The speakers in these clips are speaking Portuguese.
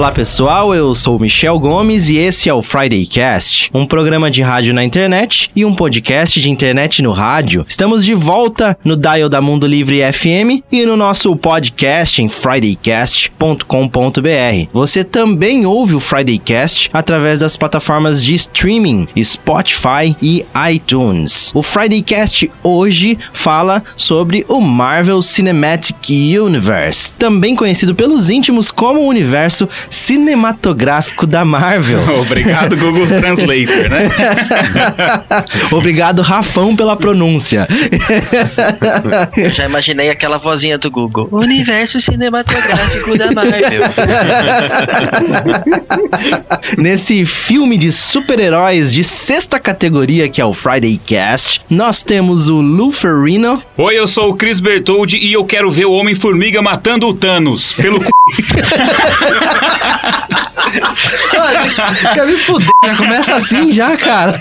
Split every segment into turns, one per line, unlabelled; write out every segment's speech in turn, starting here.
Olá pessoal, eu sou Michel Gomes e esse é o Friday Cast, um programa de rádio na internet e um podcast de internet no rádio. Estamos de volta no dial da Mundo Livre FM e no nosso podcast em fridaycast.com.br. Você também ouve o Friday Cast através das plataformas de streaming Spotify e iTunes. O Friday Cast hoje fala sobre o Marvel Cinematic Universe, também conhecido pelos íntimos como o universo cinematográfico da Marvel.
Obrigado, Google Translator, né?
Obrigado, Rafão, pela pronúncia.
Eu já imaginei aquela vozinha do Google. Universo cinematográfico da Marvel.
Nesse filme de super-heróis de sexta categoria, que é o Friday Cast, nós temos o Lou Ferrino.
Oi, eu sou o Chris Bertoldi e eu quero ver o Homem-Formiga matando o Thanos pelo c...
Quer me fuder? Já começa assim já, cara.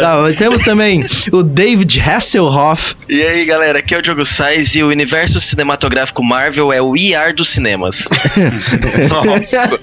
Não, temos também o David Hasselhoff.
E aí, galera, aqui é o Diogo Sainz e o universo cinematográfico Marvel é o IR dos cinemas.
Nossa.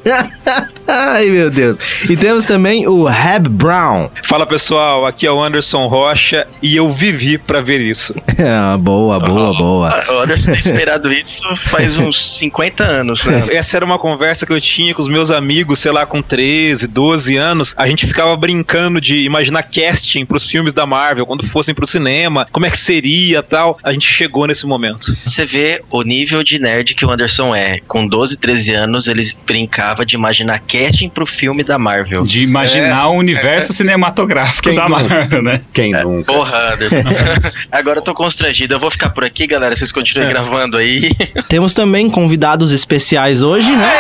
Ai, meu Deus. E temos também o Heb Brown.
Fala pessoal, aqui é o Anderson Rocha e eu vivi pra ver isso.
Ah, boa, boa, boa.
O Anderson tem esperado isso faz uns 50 anos, né?
Essa era uma conversa que eu tinha com os meus amigos, sei lá, com 13, 12 anos. A gente ficava brincando de imaginar casting pros filmes da Marvel, quando fossem pro cinema, como é que seria tal. A gente chegou nesse momento.
Você vê o nível de nerd que o Anderson é. Com 12, 13 anos, ele brincava de imaginar casting pro filme da Marvel.
De imaginar o universo cinematográfico
Quem
da
nunca?
Marvel, né?
Quem nunca?
Porra, Anderson. Agora eu tô constrangido. Eu vou ficar por aqui, galera. Vocês continuem gravando aí.
Temos também convidados especiais hoje, né?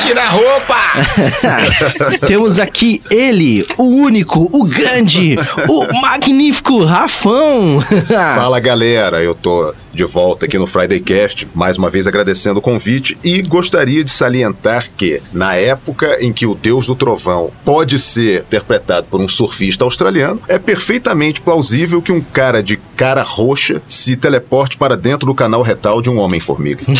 Tira a roupa!
Temos aqui ele, o único, o grande, o magnífico Rafão.
Fala galera, eu tô de volta aqui no Friday Cast, mais uma vez agradecendo o convite e gostaria de salientar que, na época em que o Deus do Trovão pode ser interpretado por um surfista australiano, é perfeitamente plausível que um cara de cara roxa se teleporte para dentro do canal retal de um homem-formiga.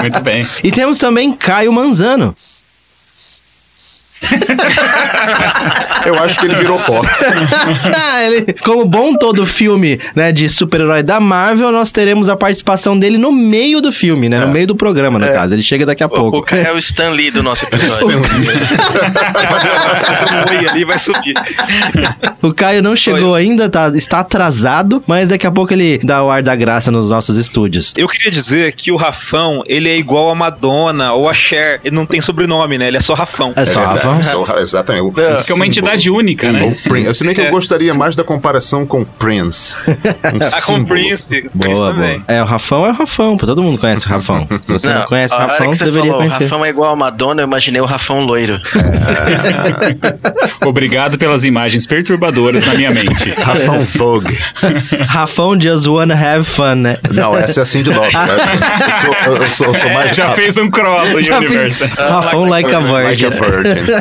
Muito bem.
E temos também Caio Manzano.
Eu acho que ele virou pó.
Ele- como bom todo filme né, de super-herói da Marvel, nós teremos a participação dele no meio do filme, né? No meio do programa, no caso. Ele chega daqui a
O
pouco.
cara é o Stan Lee do nosso episódio.
Oi ali vai subir.
O Caio não chegou ainda, tá, está atrasado, mas daqui a pouco ele dá o ar da graça nos nossos estúdios.
Eu queria dizer que o Rafão, ele é igual a Madonna ou a Cher. Ele não tem sobrenome, né? Ele é só Rafão.
É só,
verdade.
Rafa.
Então, exatamente. O-
Que é uma entidade única, né?
Prince. Se bem que eu gostaria mais da comparação com Prince. Um
Ah, com. Prince. Prince
Boa, boa.
também.
É, o Rafão é o Rafão, todo mundo conhece o Rafão. Se você não, conhece o Rafão, você deveria
falou,
conhecer.
Rafão é igual a Madonna, eu imaginei o Rafão loiro.
Obrigado pelas imagens perturbadoras na minha mente.
Rafão Vogue.
Rafão just wanna have fun, né?
Não, essa é a Cindy Lauper. né? Eu sou, eu sou, eu sou mais
Já fez um cross aí,
Já
universo.
Rafão like a
like
virgin.
a virgin.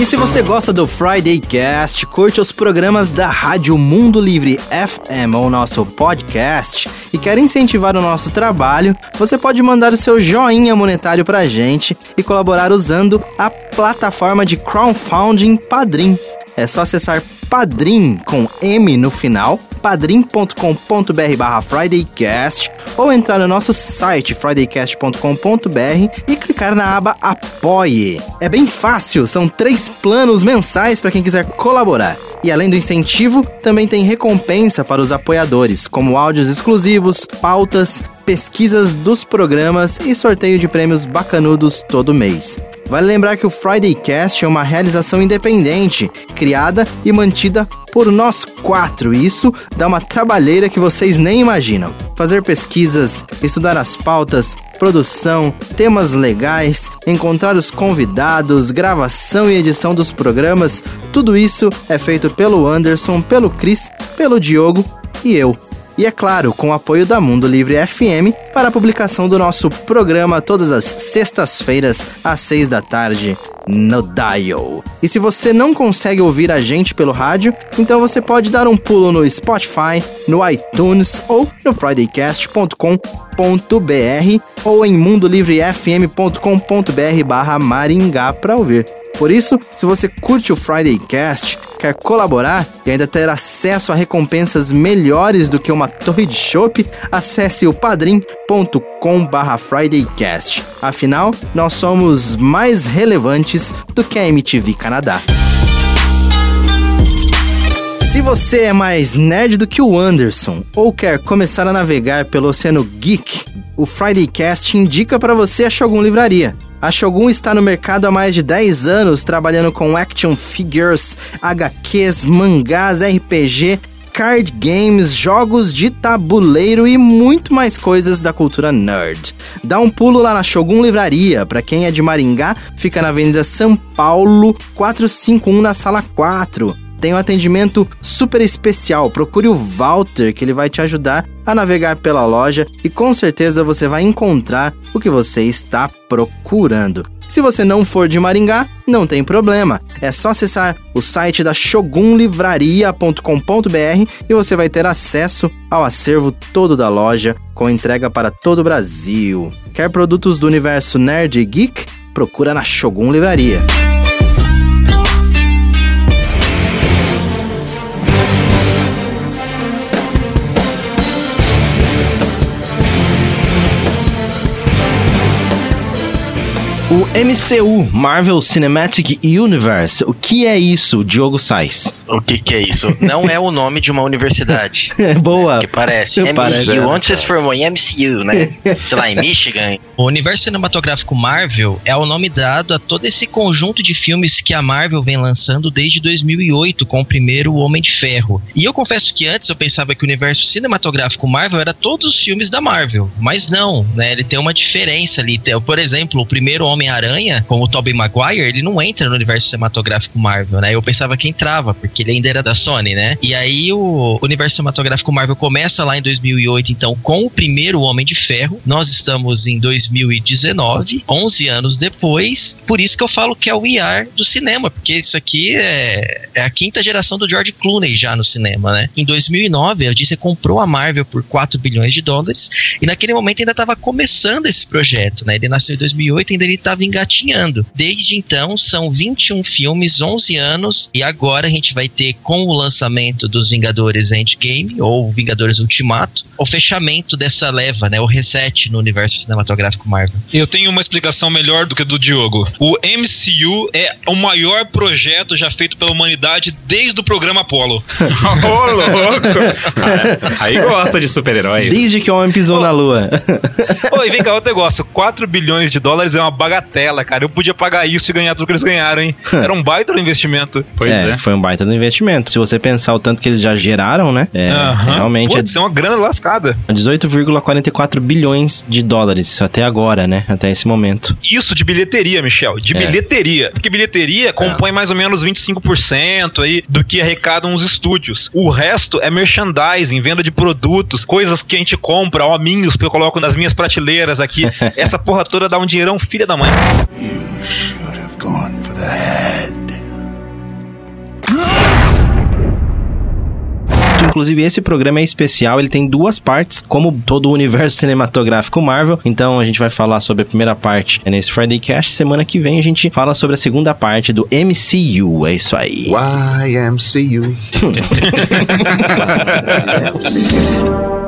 E se você gosta do Friday Cast, curte os programas da Rádio Mundo Livre FM ou nosso podcast e quer incentivar o nosso trabalho, você pode mandar o seu joinha monetário pra gente e colaborar usando a plataforma de crowdfunding Padrim. É só acessar Padrim com M no final, padrim.com.br barra FridayCast ou entrar no nosso site fridaycast.com.br e clicar na aba Apoie. É bem fácil, são três planos mensais para quem quiser colaborar. E além do incentivo, também tem recompensa para os apoiadores, como áudios exclusivos, pautas, pesquisas dos programas e sorteio de prêmios bacanudos todo mês. Vale lembrar que o Friday Cast é uma realização independente, criada e mantida por nós quatro, e isso dá uma trabalheira que vocês nem imaginam. Fazer pesquisas, estudar as pautas, produção, temas legais, encontrar os convidados, gravação e edição dos programas, tudo isso é feito pelo Anderson, pelo Chris, pelo Diogo e eu. E é claro, com o apoio da Mundo Livre FM para a publicação do nosso programa todas as sextas-feiras às seis da tarde. no dial. E se você não consegue ouvir a gente pelo rádio, então você pode dar um pulo no Spotify, no iTunes ou no fridaycast.com.br ou em mundolivrefm.com.br barra Maringá para ouvir. Por isso, se você curte o Friday Cast, quer colaborar e ainda ter acesso a recompensas melhores do que uma torre de chopp, acesse o padrim.com/fridaycast. Afinal, nós somos mais relevantes do que a MTV Canadá. Se você é mais nerd do que o Anderson ou quer começar a navegar pelo oceano geek, o Friday Cast indica para você a Shogun Livraria. A Shogun está no mercado há mais de 10 anos, trabalhando com action figures, HQs, mangás, RPG, card games, jogos de tabuleiro e muito mais coisas da cultura nerd. Dá um pulo lá na Shogun Livraria. Para quem é de Maringá, fica na Avenida São Paulo, 451 na sala 4 tem um atendimento super especial. Procure o Walter, que ele vai te ajudar a navegar pela loja e com certeza você vai encontrar o que você está procurando. Se você não for de Maringá, não tem problema. É só acessar o site da shogunlivraria.com.br e você vai ter acesso ao acervo todo da loja com entrega para todo o Brasil. Quer produtos do universo nerd e geek? Procura na Shogun Livraria. O MCU, Marvel Cinematic Universe, o que é isso, Diogo Sais?
O que que é isso? Não é o nome de uma universidade.
Boa.
Que parece. MCU.
Parece.
Onde você se formou? Em MCU, né? Sei lá, em Michigan.
O universo cinematográfico Marvel é o nome dado a todo esse conjunto de filmes que a Marvel vem lançando desde 2008 com o primeiro Homem de Ferro. E eu confesso que antes eu pensava que o universo cinematográfico Marvel era todos os filmes da Marvel, mas não, né? Ele tem uma diferença ali. Por exemplo, o primeiro Homem-Aranha, com o Tobey Maguire, ele não entra no universo cinematográfico Marvel, né? Eu pensava que entrava, porque ele ainda era da Sony, né? E aí o universo cinematográfico Marvel começa lá em 2008, então, com o primeiro Homem de Ferro. Nós estamos em 2019, 11 anos depois. Por isso que eu falo que é o IR do cinema, porque isso aqui é, é a quinta geração do George Clooney já no cinema, né? Em 2009, a Disney comprou a Marvel por 4 bilhões de dólares e naquele momento ainda estava começando esse projeto, né? Ele nasceu em 2008 e ainda ele estava engatinhando. Desde então, são 21 filmes, 11 anos e agora a gente vai ter com o lançamento dos Vingadores Endgame ou Vingadores Ultimato, o fechamento dessa leva, né? O reset no universo cinematográfico Marvel.
Eu tenho uma explicação melhor do que a do Diogo. O MCU é o maior projeto já feito pela humanidade desde o programa Apollo.
Ô, louco! Aí gosta de super-herói.
Desde que o homem pisou na lua.
Oi, vem cá, outro negócio. 4 bilhões de dólares é uma bagatela, cara. Eu podia pagar isso e ganhar tudo que eles ganharam, hein? Era um baita no investimento.
Pois é.
Foi um baita do investimento. Se você pensar o tanto que eles já geraram, né? É,
Aham.
realmente
Putz, é uma grana lascada.
é 18,44 bilhões de dólares até agora, né? Até esse momento.
Isso de bilheteria, Michel. De
É.
bilheteria. Porque bilheteria compõe mais ou menos 25% aí do que arrecadam os estúdios. O resto é merchandising, venda de produtos, coisas que a gente compra, hominhos que eu coloco nas minhas prateleiras aqui. Essa porra toda dá um dinheirão, filha da mãe.
Should have gone for the head.
Inclusive, esse programa é especial, ele tem duas partes, como todo o universo cinematográfico Marvel. Então, a gente vai falar sobre a primeira parte nesse Friday Cast. Semana que vem, a gente fala sobre a segunda parte do MCU. É isso aí.
YMCU.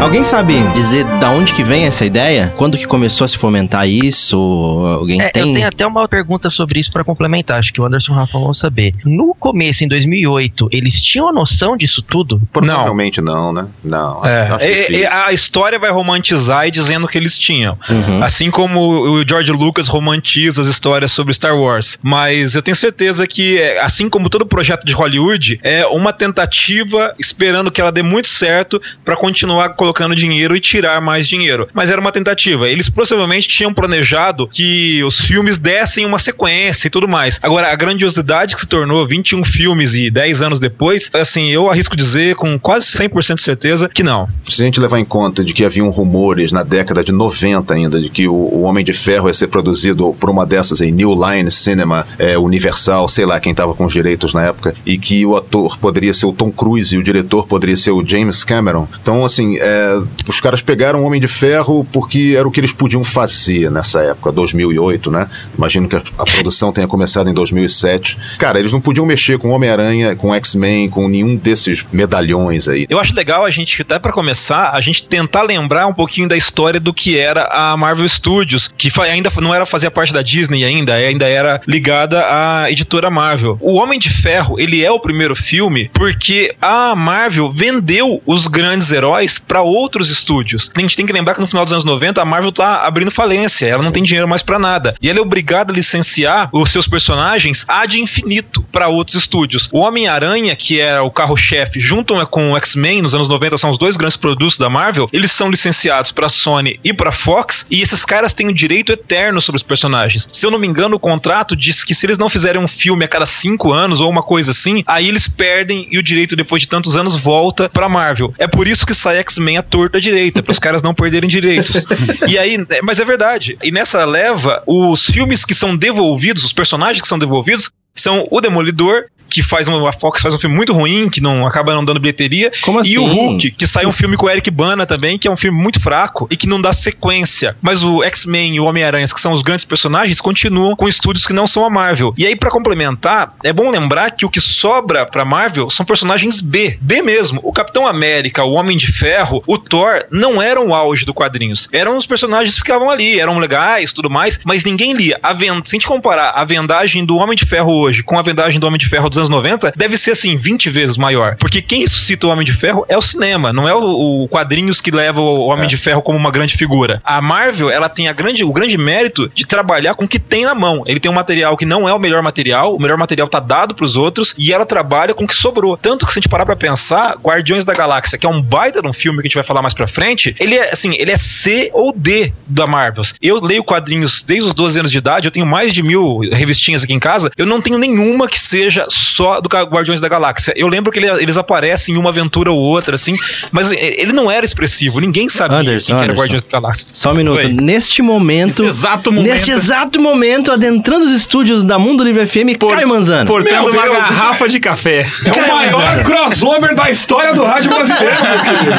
Alguém sabe dizer da onde que vem essa ideia? Quando que começou a se fomentar isso? Alguém
É,
tem?
Eu tenho até uma pergunta sobre isso pra complementar, acho que o Anderson e o Rafa vão saber. No começo, em 2008, eles tinham a noção disso tudo?
Provavelmente não, né? Não, acho,
É,
acho
é,
difícil.
é, a história vai romantizar e dizendo que eles tinham.
Uhum.
Assim como o George Lucas romantiza as histórias sobre Star Wars. Mas eu tenho certeza que, é, assim como todo projeto de Hollywood, é uma tentativa esperando que ela dê muito certo pra continuar colocando colocando dinheiro e tirar mais dinheiro. Mas era uma tentativa. Eles possivelmente tinham planejado que os filmes dessem uma sequência e tudo mais. Agora, a grandiosidade que se tornou 21 filmes e 10 anos depois, assim, eu arrisco dizer com quase 100% de certeza que não.
Se a gente levar em conta de que haviam rumores na década de 90 ainda, de que o, Homem de Ferro ia ser produzido por uma dessas aí, New Line Cinema, é, Universal, sei lá quem tava com os direitos na época, e que o ator poderia ser o Tom Cruise e o diretor poderia ser o James Cameron. Então, assim, é, os caras pegaram o Homem de Ferro porque era o que eles podiam fazer nessa época, 2008, né? Imagino que a, a produção tenha começado em 2007. Cara, eles não podiam mexer com Homem-Aranha, com X-Men, com nenhum desses medalhões aí.
Eu acho legal a gente, até para começar, a gente tentar lembrar um pouquinho da história do que era a Marvel Studios, que ainda não era fazia parte da Disney ainda, ainda era ligada à editora Marvel. O Homem de Ferro, ele é o primeiro filme porque a Marvel vendeu os grandes heróis para outros estúdios. A gente tem que lembrar que no final dos anos 90 a Marvel tá abrindo falência, ela não tem dinheiro mais para nada. E ela é obrigada a licenciar os seus personagens ad infinito para outros estúdios. O Homem-Aranha, que é o carro-chefe, junto com o X-Men nos anos 90, são os dois grandes produtos da Marvel, eles são licenciados para Sony e para Fox, e esses caras têm o direito eterno sobre os personagens. Se eu não me engano, o contrato diz que se eles não fizerem um filme a cada cinco anos ou uma coisa assim, aí eles perdem e o direito depois de tantos anos volta pra Marvel. É por isso que sai X-Men à torta à direita, para os caras não perderem direitos. E aí, mas é verdade. E nessa leva, os filmes que são devolvidos, os personagens que são devolvidos, são o Demolidor que faz um, a Fox faz um filme muito ruim, que não acaba não dando bilheteria.
Como
E o
assim?
Hulk, que sai um filme com o Eric Bana também, que é um filme muito fraco e que não dá sequência. Mas o X-Men e o Homem-Aranha, que são os grandes personagens, continuam com estúdios que não são a Marvel. E aí, pra complementar, é bom lembrar que o que sobra pra Marvel são personagens B. B mesmo. O Capitão América, o Homem de Ferro, o Thor não eram o auge do quadrinhos. Eram os personagens que ficavam ali, eram legais, tudo mais, mas ninguém lia. A ven- Se a gente comparar a vendagem do Homem de Ferro hoje com a vendagem do Homem de Ferro dos anos 90, deve ser assim, 20 vezes maior. Porque quem ressuscita o Homem de Ferro é o cinema, não é o, o quadrinhos que leva o Homem de Ferro como uma grande figura. A Marvel, ela tem a grande, o grande mérito de trabalhar com o que tem na mão. Ele tem um material que não é o melhor material, o melhor material tá dado pros outros, e ela trabalha com o que sobrou. Tanto que se a gente parar pra pensar, Guardiões da Galáxia, que é um baita de um filme que a gente vai falar mais pra frente, ele é assim, ele é C ou D da Marvel. Eu leio quadrinhos desde os 12 anos de idade, eu tenho mais de mil revistinhas aqui em casa, eu não tenho nenhuma que seja só do Guardiões da Galáxia. Eu lembro que ele- eles aparecem em uma aventura ou outra, assim, mas ele não era expressivo, ninguém sabia
Anderson,
quem que era
Anderson.
Guardiões da Galáxia.
Só um minuto.
Oi.
Neste momento.
Nesse exato momento.
Neste exato momento, adentrando os estúdios da Mundo Livre FM, Caio Manzano.
Portando
Meu
uma
Deus,
garrafa de café.
É o maior crossover da história do rádio brasileiro, meu querido.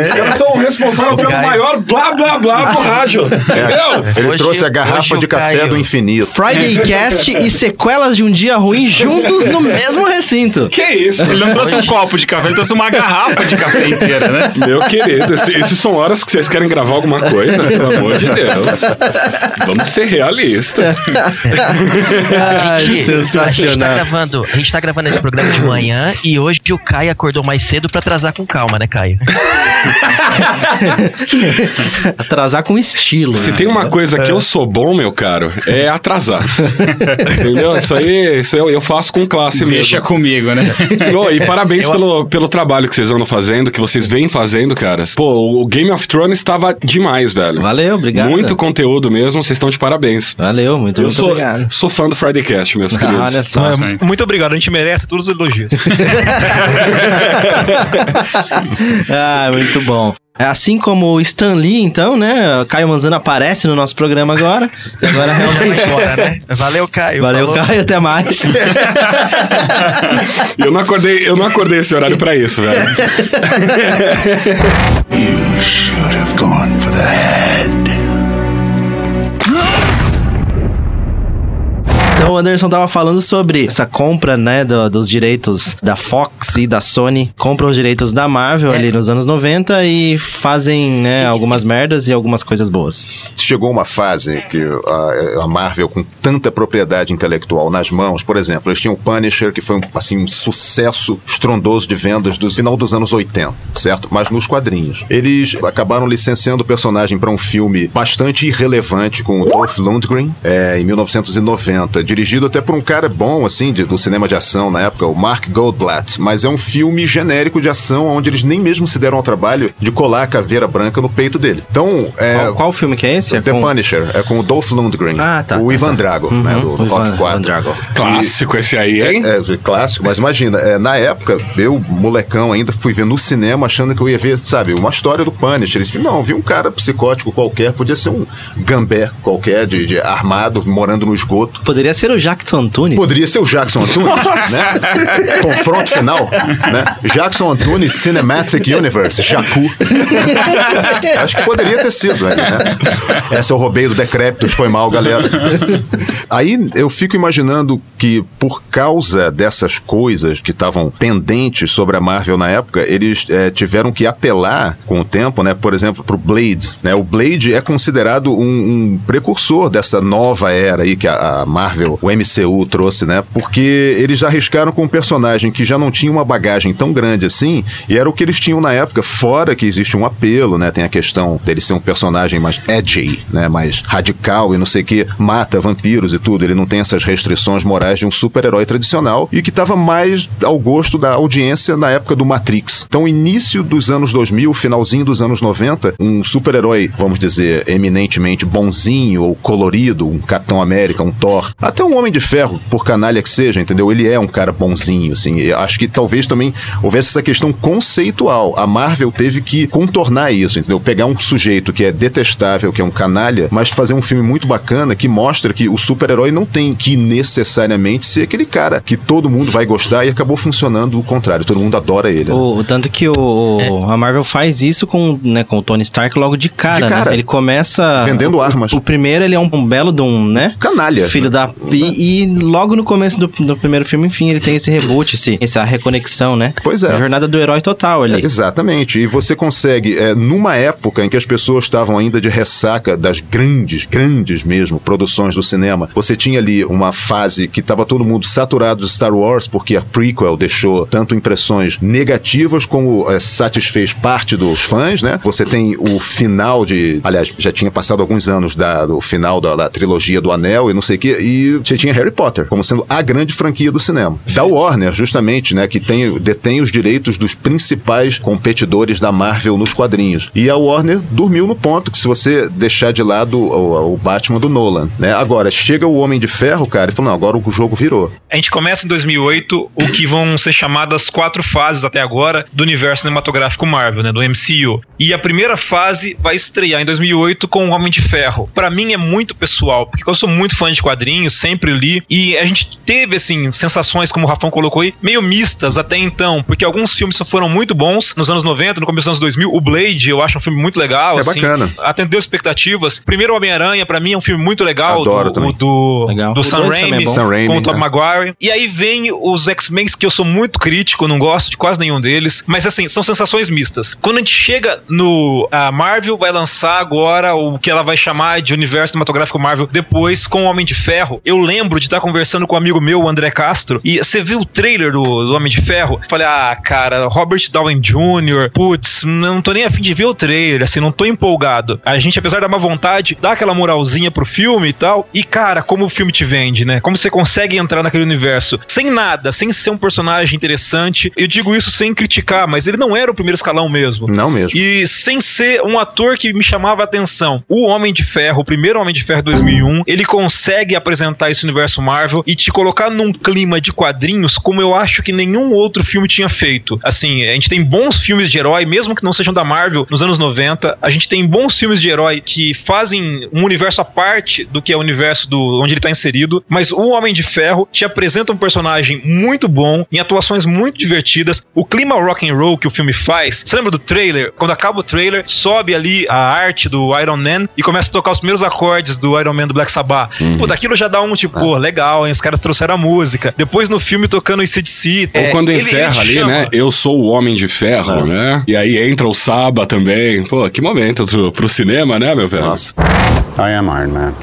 Os caras são responsáveis pelo
Caio.
maior blá blá blá do rádio. Entendeu?
Ele
Hoje-
trouxe a garrafa de café
Caio-
do infinito.
Friday Cast e sequelas de um dia ruim juntos no mesmo recinto.
Que isso?
Ele não trouxe um copo de café, ele trouxe uma garrafa de café inteira, né?
Meu querido, essas são horas que vocês querem gravar alguma coisa, pelo amor de Deus. Vamos ser realistas.
Ai,
Gente, A gente, tá
sensacional.
gravando, a gente tá gravando esse programa de manhã e hoje o Caio acordou mais cedo pra atrasar com calma, né, Caio?
Atrasar com estilo.
Se
né?
tem uma coisa que eu sou bom, meu caro, é atrasar. Entendeu? Isso aí, isso eu, eu faço com classe
Deixa
mesmo.
comigo, né?
Ô, e parabéns pelo, pelo trabalho que vocês andam fazendo, que vocês vêm fazendo, caras. Pô, o Game of Thrones estava demais, velho.
Valeu, obrigado.
Muito conteúdo mesmo, vocês estão de parabéns.
Valeu, muito,
Eu
muito
sou,
obrigado.
sou fã do Friday Cast, meus
Ah,
queridos.
olha só.
Muito obrigado, a gente merece todos os elogios.
ah, muito bom. É Assim como o Stan Lee, então, né? Caio Manzano aparece no nosso programa agora. Agora
Vai
realmente.
embora, né? Valeu, Caio.
Valeu,
falou.
Caio, até mais.
Eu não acordei, eu não acordei esse horário pra isso, velho.
You should have gone for the head.
Então o Anderson tava falando sobre essa compra, né, do- dos direitos da Fox e da Sony. Compram os direitos da Marvel
É.
ali nos anos 90 e fazem, né, algumas merdas e algumas coisas boas.
Chegou uma fase que a, a Marvel, com tanta propriedade intelectual nas mãos, por exemplo, eles tinham o Punisher, que foi um, assim, um sucesso estrondoso de vendas do final dos anos 80, certo? Mas nos quadrinhos. Eles acabaram licenciando o personagem para um filme bastante irrelevante com o Dolph Lundgren, é, em 1990, dirigido até por um cara bom, assim, de- do cinema de ação na época, o Mark Goldblatt, mas é um filme genérico de ação onde eles nem mesmo se deram ao trabalho de colar a caveira branca no peito dele. Então, é...
Qual, qual filme que é esse? É
The
com-
Punisher, é com o Dolph Lundgren,
Ah, tá,
o
tá,
Ivan
tá.
Drago,
Uhum,
né, do, do
o Ivan-
Rock 4.
Ivan Drago.
Clássico esse aí, hein?
É, é clássico, mas imagina, é, na época, eu, molecão ainda, fui ver no cinema achando que eu ia ver, sabe, uma história do Punisher. Eles, não, vi um cara psicótico qualquer, podia ser um gambé qualquer, de, de armado, morando no esgoto.
Poderia ser o Jackson Antunes.
Poderia ser o Jackson Antunes, né? Confronto final, né? Jackson Antunes Cinematic Universe, Jacu. Acho que poderia ter sido, né? Essa eu roubei do Decrépitos, foi mal, galera. Aí eu fico imaginando que por causa dessas coisas que estavam pendentes sobre a Marvel na época, eles eh, tiveram que apelar com o tempo, né? Por exemplo, pro Blade, né? O Blade é considerado um, um precursor dessa nova era aí que a, a Marvel, o MCU trouxe, né? Porque eles arriscaram com um personagem que já não tinha uma bagagem tão grande assim, e era o que eles tinham na época, fora que existe um apelo, né? Tem a questão dele ser um personagem mais edgy, né? Mais radical e não sei o que, mata vampiros e tudo. Ele não tem essas restrições morais de um super-herói tradicional e que estava mais ao gosto da audiência na época do Matrix. Então, início dos anos 2000, finalzinho dos anos 90, um super-herói, vamos dizer, eminentemente bonzinho ou colorido, um Capitão América, um Thor, até um Homem de Ferro, por canalha que seja, entendeu? Ele é um cara bonzinho, assim. Eu acho que talvez também houvesse essa questão conceitual. A Marvel teve que contornar isso, entendeu? Pegar um sujeito que é detestável, que é um canalha, mas fazer um filme muito bacana que mostra que o super-herói não tem que necessariamente ser aquele cara que todo mundo vai gostar e acabou funcionando o contrário. Todo mundo adora ele. né?
O, tanto que o, o- a Marvel faz isso com, né, com o Tony Stark logo de cara,
De cara.
né? Ele começa...
Vendendo
o,
armas.
O primeiro, ele é um, um belo de um, né?
Canalha.
Filho da... E, e logo no começo do, do primeiro filme, enfim, ele tem esse reboot, esse, essa reconexão, né?
Pois é.
A jornada do herói total ali.
É, exatamente. E você consegue, é, numa época em que as pessoas estavam ainda de ressaca das grandes, grandes mesmo, produções do cinema, você tinha ali uma fase que estava todo mundo saturado de Star Wars, porque a prequel deixou tanto impressões negativas como é, satisfez parte dos fãs, né? Você tem o final de. Aliás, já tinha passado alguns anos da- do final da, da trilogia do Anel e não sei o quê, e você tinha Harry Potter como sendo a grande franquia do cinema. Da Warner, justamente, né? Que tem, detém os direitos dos principais competidores da Marvel nos quadrinhos. E a Warner dormiu no ponto que se você deixar de lado o, o Batman do Nolan, né? Agora, chega o Homem de Ferro, cara, e fala, não, agora o jogo virou.
A gente começa em 2008 o que vão ser chamadas quatro fases até agora do universo cinematográfico Marvel, né, do MCU. E a primeira fase vai estrear em 2008 com o Homem de Ferro. Pra mim é muito pessoal, porque eu sou muito fã de quadrinhos, sempre li, e a gente teve assim sensações como o Rafão colocou aí, meio mistas até então, porque alguns filmes só foram muito bons nos anos 90, no começo dos anos 2000. O Blade, eu acho um filme muito legal,
É
assim,
bacana.
atendeu expectativas. Primeiro Homem-Aranha, pra mim é um filme muito legal,
Adoro
do,
também.
o do,
Legal.
do Sam
é.
Sam Raimi,
com o Tobey
né?
Maguire. E aí vem os X-Men, que eu sou muito crítico, não gosto de quase nenhum deles. Mas assim, são sensações mistas. Quando a gente chega no. A Marvel vai lançar agora o que ela vai chamar de universo cinematográfico Marvel depois com o Homem de Ferro. Eu lembro de estar conversando com um amigo meu, o André Castro, e você viu o trailer do, do Homem de Ferro? Falei, ah, cara, Robert Downey Jr., putz, não tô nem afim de ver o trailer, assim, não tô empolgado. A gente, apesar da má vontade, dá aquela moralzinha pro filme e tal. E, cara, como o filme te vende, né? Como você consegue entrar naquele universo sem nada, sem ser um personagem interessante. Eu digo isso sem criticar, mas ele não era o primeiro escalão mesmo.
Não mesmo.
E sem ser um ator que me chamava a atenção. O Homem de Ferro, o primeiro Homem de Ferro 2001, ele consegue apresentar esse universo Marvel e te colocar num clima de quadrinhos como eu acho que nenhum outro filme tinha feito. Assim, a gente tem bons filmes de herói, mesmo que não sejam da Marvel, nos anos 90. A gente tem bons filmes de herói que fazem um universo à parte do que é o universo do onde ele tá inserido, mas o Homem de Ferro te apresenta um personagem muito bom, em atuações muito divertidas. O clima rock and roll que o filme faz, você lembra do trailer? Quando acaba o trailer, sobe ali a arte do Iron Man e começa a tocar os primeiros acordes do Iron Man do Black Sabbath. Pô, daquilo já dá um tipo, pô, legal, hein? Os caras trouxeram a música. Depois no filme tocando o ICDC.
Ou
é,
quando
ele- ele
encerra
te
ali,
chama.
né? Eu sou o Homem de Ferro, né? E aí entra o Saba também. Pô, que momento pro, pro cinema, né, meu velho?
Nossa.
I am Iron Man.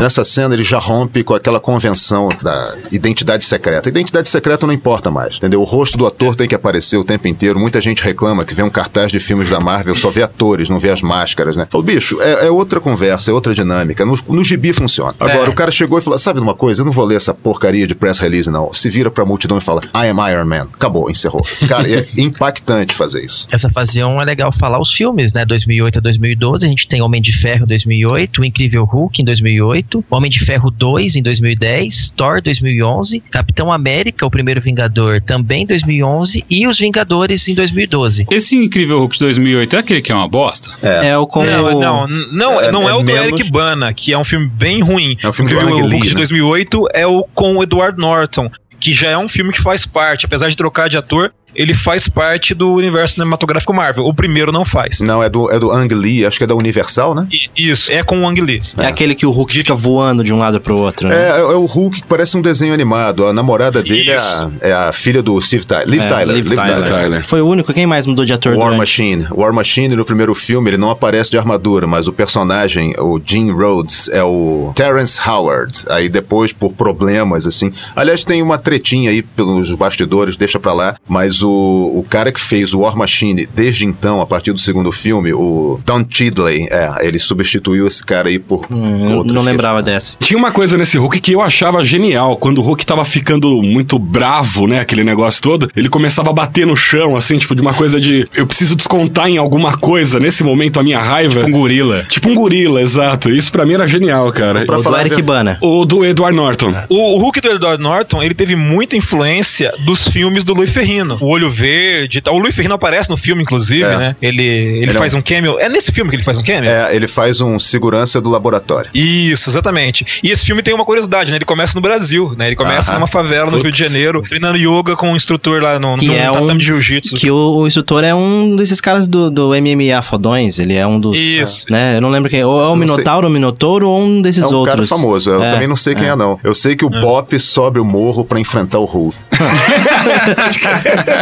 Nessa cena ele já rompe com aquela convenção da identidade secreta. Identidade secreta não importa mais, entendeu? O rosto do ator tem que aparecer o tempo inteiro. Muita gente reclama que vê um cartaz de filmes da Marvel, só vê atores, não vê as máscaras, né? Falo, bicho, é, é outra conversa, é outra dinâmica. No, no gibi funciona. Agora,
É.
o cara chegou e falou: sabe de uma coisa? Eu não vou ler essa porcaria de press release, não. Se vira pra multidão e fala: I am Iron Man. Acabou, encerrou. Cara, é impactante fazer isso.
Essa fase 1 é legal falar os filmes, né? 2008 a 2012, a gente tem Homem de Ferro em 2008, O Incrível Hulk em 2008, Homem de Ferro 2 em 2010, Thor 2011, Capitão América, o primeiro Vingador, também em 2011 e Os Vingadores em 2012.
Esse Incrível Hulk de 2008 é aquele que é uma bosta?
É, o com
Não,
o...
não, não,
É-
não é,
é
o do
menos-
Eric Bana, que é um filme bem ruim.
É um filme do
o
Ang Lee,
Hulk de
né?
2008 é o com o Edward Norton, que já é um filme que faz parte, apesar de trocar de ator, ele faz parte do universo cinematográfico Marvel. O primeiro não faz.
Não, é do, é do Ang Lee, acho que é da Universal, né?
E- Isso, é com o Ang Lee.
É aquele que o Hulk fica voando de um lado pro outro,
É,
né?
é, é o Hulk que parece um desenho animado. A namorada dele é a, é a filha do Steve Tyler. Liv
É,
Tyler.
Liv
Liv
Tyler.
Tyler.
Tyler.
Foi o único. Quem mais mudou de ator
War
durante?
Machine. War Machine no primeiro filme ele não aparece de armadura, mas o personagem, o Gene Rhodes, é o Terrence Howard. Aí depois, por problemas, assim. Aliás, tem uma tretinha aí pelos bastidores, deixa pra lá. Mas o, o cara que fez o War Machine desde então, a partir do segundo filme, o Don Chidley, é, ele substituiu esse cara aí por.
Hum, eu
outros
não
que-
lembrava dessa.
Tinha uma coisa nesse Hulk que eu achava genial. Quando o Hulk tava ficando muito bravo, né? Aquele negócio todo, ele começava a bater no chão, assim, tipo, de uma coisa de eu preciso descontar em alguma coisa nesse momento a minha raiva.
Um gorila.
Tipo um gorila, exato. Isso pra mim era genial, cara.
Pra
o do
falar a
Eric Bana.
O do Edward Norton.
O, o Hulk do Edward Norton, ele teve muita influência dos filmes do Louis Ferrino. O Olho Verde e tal. O Louis Ferrino aparece no filme, inclusive,
É.
né? Ele, ele,
Ele é
faz
um-
um cameo. É nesse filme que ele faz um cameo?
É, ele faz um segurança do laboratório.
Isso, exatamente. E esse filme tem uma curiosidade, né? Ele começa no Brasil, né? Ele começa
Aham.
numa favela no Rio de. Janeiro, treinando yoga com um instrutor lá no, num
é
tatame
um-
de jiu-jitsu.
Que o, o instrutor é um desses caras do, do MMA fodões. Ele é um dos.
Isso.
Né? Eu não lembro quem. Ou é o. Minotauro, o Minotouro ou um desses
É um
outros.
cara famoso, eu
É,
também não sei quem é.
é.
não. Eu sei que o Bop sobe o morro pra enfrentar o Hulk.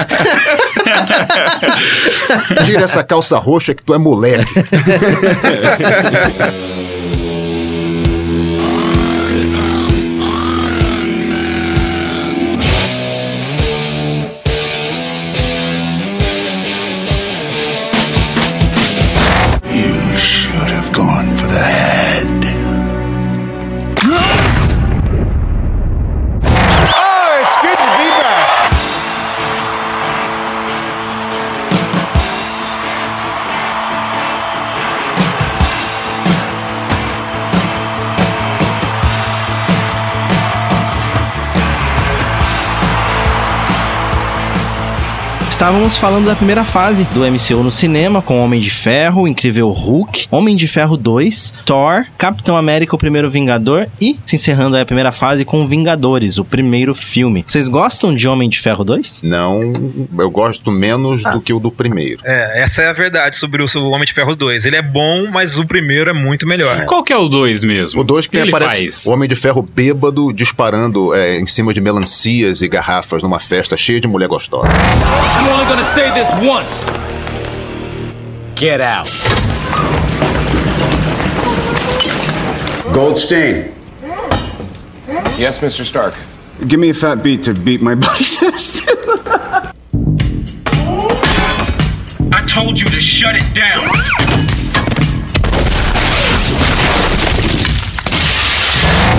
Tira essa calça roxa que tu é moleque.
Estávamos falando da primeira fase do MCU no cinema, com Homem de Ferro, Incrível Hulk, Homem de Ferro 2, Thor, Capitão América, o primeiro Vingador e se encerrando aí a primeira fase com Vingadores, o primeiro filme. Vocês gostam de Homem de Ferro 2?
Não, eu gosto menos do que o do primeiro.
É, essa é a verdade sobre o, sobre o Homem de Ferro 2. Ele é bom, mas o primeiro é muito melhor.
Qual que é o 2 mesmo?
O 2 que
que ele
aparece
faz?
o Homem de Ferro bêbado disparando é, em cima de melancias e garrafas numa festa cheia de mulher gostosa.
I'm only gonna say this once. Get out.
Goldstein,
Yes, Mr. Stark.
give me a fat beat to beat my biceps.
I told you to shut it down.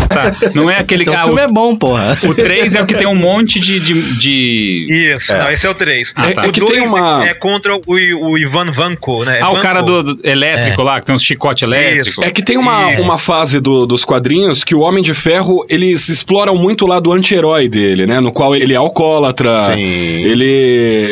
Tá, não é aquele
Então
ah,
o filme
o,
é bom, porra.
o 3 é o que tem um monte de. de, de-
Isso, não, esse é o 3.
Ah, tá.
É
O
que
2
tem uma-
é contra o, o Ivan Vanko, né?
Ah, o
Vanko.
cara do, do elétrico lá, que tem uns chicote elétrico.
Isso.
É que tem uma,
Isso.
uma fase do- dos quadrinhos que o Homem de Ferro, eles exploram muito o lado anti-herói dele, né? No qual ele é alcoólatra,
Sim.
ele,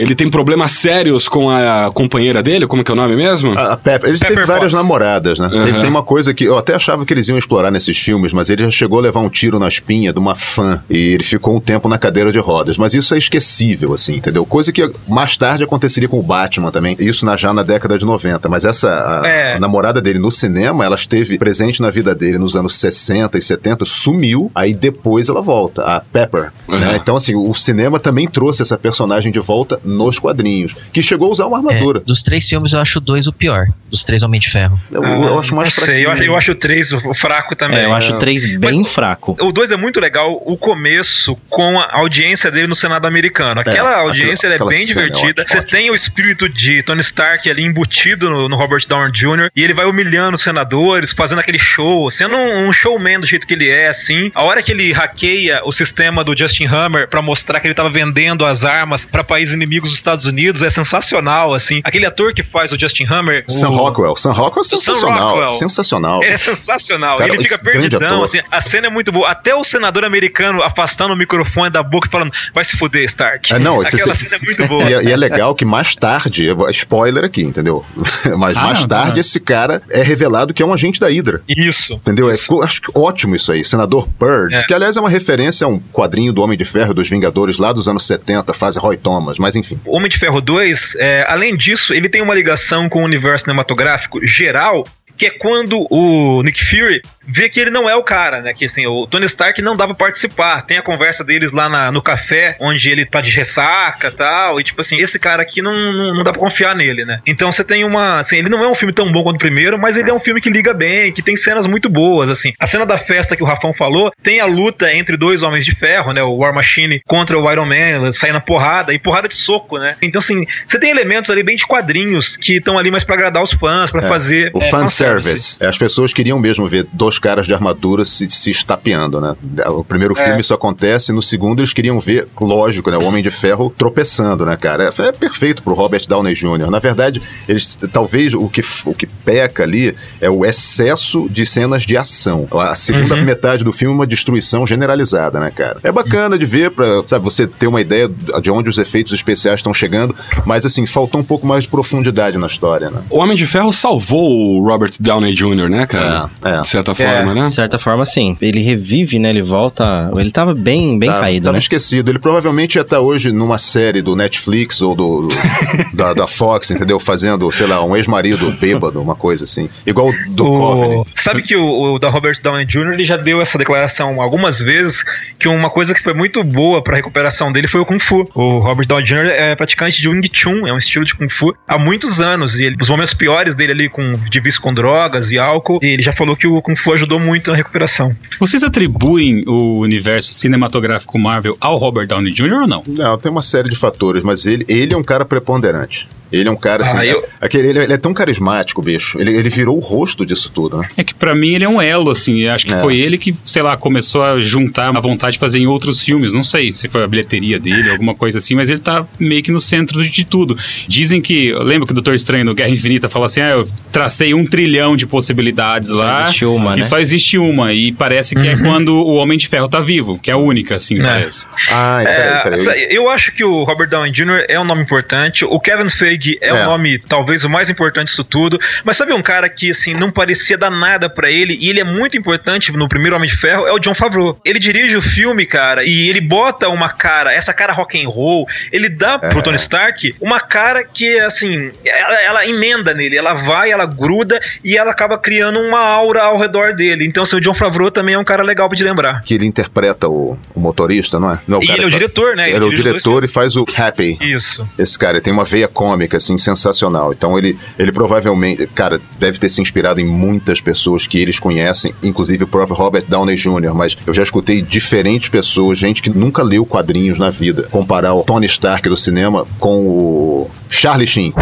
ele tem problemas sérios com a companheira dele, como que é o nome mesmo?
A, a Pepper, ele
Pepper
teve várias
Potts.
namoradas, né?
Uhum.
Ele tem uma coisa que eu até achava que eles iam explorar nesses filmes, mas ele já chegou chegou a levar um tiro na espinha de uma fã e ele ficou um tempo na cadeira de rodas. Mas isso é esquecível, assim, entendeu? Coisa que mais tarde aconteceria com o Batman também. Isso na, já na década de 90. Mas essa a,
É.
a namorada dele no cinema, ela esteve presente na vida dele nos anos 60 e 70, sumiu, aí depois ela volta, a Pepper. né? Então, assim, o cinema também trouxe essa personagem de volta nos quadrinhos, que chegou a usar uma armadura.
É, dos três filmes, eu acho dois o pior. Dos três Homem de Ferro.
Eu, eu acho mais
não sei, eu, eu acho o 3 o fraco também.
É, eu acho o 3 bem fraco.
O 2 é muito legal, o começo com a audiência dele no Senado americano. Aquela
É,
audiência
aquela-
ela é bem
é
divertida. Você tem o espírito de Tony Stark ali embutido no, no Robert Downey Jr. e ele vai humilhando os senadores, fazendo aquele show, sendo um, um showman do jeito que ele é, assim. A hora que ele hackeia o sistema do Justin Hammer pra mostrar que ele tava vendendo as armas pra países inimigos dos Estados Unidos é sensacional, assim. Aquele ator que faz o Justin Hammer,
Sam
o-
Rockwell. Sam Rockwell é
Sam
sensacional.
Rockwell.
Sensacional.
ele é sensacional.
Cara,
ele fica perdidão, assim. A cena é muito boa. Até o senador americano afastando o microfone da boca e falando: vai se fuder, Stark.
É, não, esse-
Aquela cena é muito boa.
E, é- e é legal que mais tarde, spoiler aqui, entendeu? Mas
Ah,
mais
não,
tarde
não.
esse cara é revelado que é um agente da Hydra.
Isso.
Entendeu? É, ficou- acho que ótimo isso aí. Senador Bird,
É.
que aliás é uma referência a um quadrinho do Homem de Ferro dos Vingadores lá dos anos 70, fase Roy Thomas, mas enfim.
O Homem de Ferro 2, é, além disso, ele tem uma ligação com o universo cinematográfico geral, que é quando o Nick Fury vê que ele não é o cara, né? Que assim, o Tony Stark não dá pra participar. Tem a conversa deles lá na- no café, onde ele tá de ressaca e tal. E tipo assim, esse cara aqui não, não, não dá pra confiar nele, né? Então você tem uma. Assim, ele não é um filme tão bom quanto o primeiro, mas ele é um filme que liga bem, que tem cenas muito boas, assim. A cena da festa que o Rafão falou, tem a luta entre dois homens de ferro, né? O War Machine contra o Iron Man, saindo na porrada, e porrada de soco, né? Então, assim, você tem elementos ali bem de quadrinhos que estão ali mais pra agradar os fãs, pra
É,
fazer.
O
é,
fanservice. É, As pessoas queriam mesmo ver dois caras de armadura se, se estapeando, né? O primeiro
É.
filme isso acontece, no segundo eles queriam ver, lógico, né? O Homem de Ferro tropeçando, né, cara? É, é perfeito pro Robert Downey Jr. Na verdade, eles talvez o que, o que peca ali é o excesso de cenas de ação. A segunda
Uhum.
metade do filme é uma destruição generalizada, né, cara? É bacana de ver pra, sabe, você ter uma ideia de onde os efeitos especiais estão chegando, mas assim, faltou um pouco mais de profundidade na história, né?
O Homem de Ferro salvou o Robert Downey Jr., né, cara?
É, é.
De certa
É.
forma, né?
De certa forma, sim. Ele revive, né? Ele volta. Ele tava bem, bem
Tá-
caído,
tava
né?
esquecido. Ele provavelmente ia estar hoje numa série do Netflix ou do, do- da, da Fox, entendeu? Fazendo, sei lá, um ex-marido bêbado, uma coisa assim. Igual do
O-. Sabe que o, o da Robert Downey Jr. ele já deu essa declaração algumas vezes que uma coisa que foi muito boa pra recuperação dele foi o Kung Fu. O Robert Downey Jr. é praticante de Wing Chun, é um estilo de Kung Fu há muitos anos e ele, os momentos piores dele ali com de vício com drogas e álcool, ele já falou que o Kung Fu ajudou muito na recuperação.
Vocês atribuem o universo cinematográfico Marvel ao Robert Downey Jr. ou não?
Não, tem uma série de fatores, mas ele, ele é um cara preponderante. Ele é um cara assim.
Ah, eu-
é- aquele, ele, ele é tão carismático, bicho. Ele, ele virou o rosto disso tudo, né?
É que pra mim ele é um elo, assim. eu Acho que
É.
foi ele que, sei lá, começou a juntar a vontade de fazer em outros filmes. Não sei se foi a bilheteria dele, alguma coisa assim, mas ele tá meio que no centro de tudo. Dizem que. Lembra que o Doutor Estranho no Guerra Infinita fala assim: ah, eu tracei um trilhão de possibilidades
Só
lá.
existe uma,
e
né?
só existe uma. E parece que é quando o Homem de Ferro tá vivo, que é a única, assim,
É.
parece.
Ah, peraí,
É,
peraí.
eu acho que o Robert Downey Jr. é um nome importante. O Kevin Feige é,
É.
um nome talvez o mais importante disso tudo. Mas sabe um cara que assim não parecia dar nada pra ele e ele é muito importante no primeiro Homem de Ferro é o John Favreau. Ele dirige o filme, cara, e ele bota uma cara, essa cara rock and roll. Ele dá pro Tony Stark uma cara que assim ela, ela emenda nele, ela vai, ela gruda e ela acaba criando uma aura ao redor dele. Então, assim, o John Favreau também é um cara legal de lembrar.
Que ele interpreta o, o motorista, não é? Não,
E
cara
ele é o
que-
diretor, né?
Ele, é o diretor e faz o Happy.
Isso.
Esse cara ele tem uma veia cômica, assim, sensacional. Então ele, ele provavelmente, cara, deve ter se inspirado em muitas pessoas que eles conhecem, inclusive o próprio Robert Downey Jr., mas eu já escutei diferentes pessoas, gente que nunca leu quadrinhos na vida, comparar o Tony Stark do cinema com o Charlie Sheen.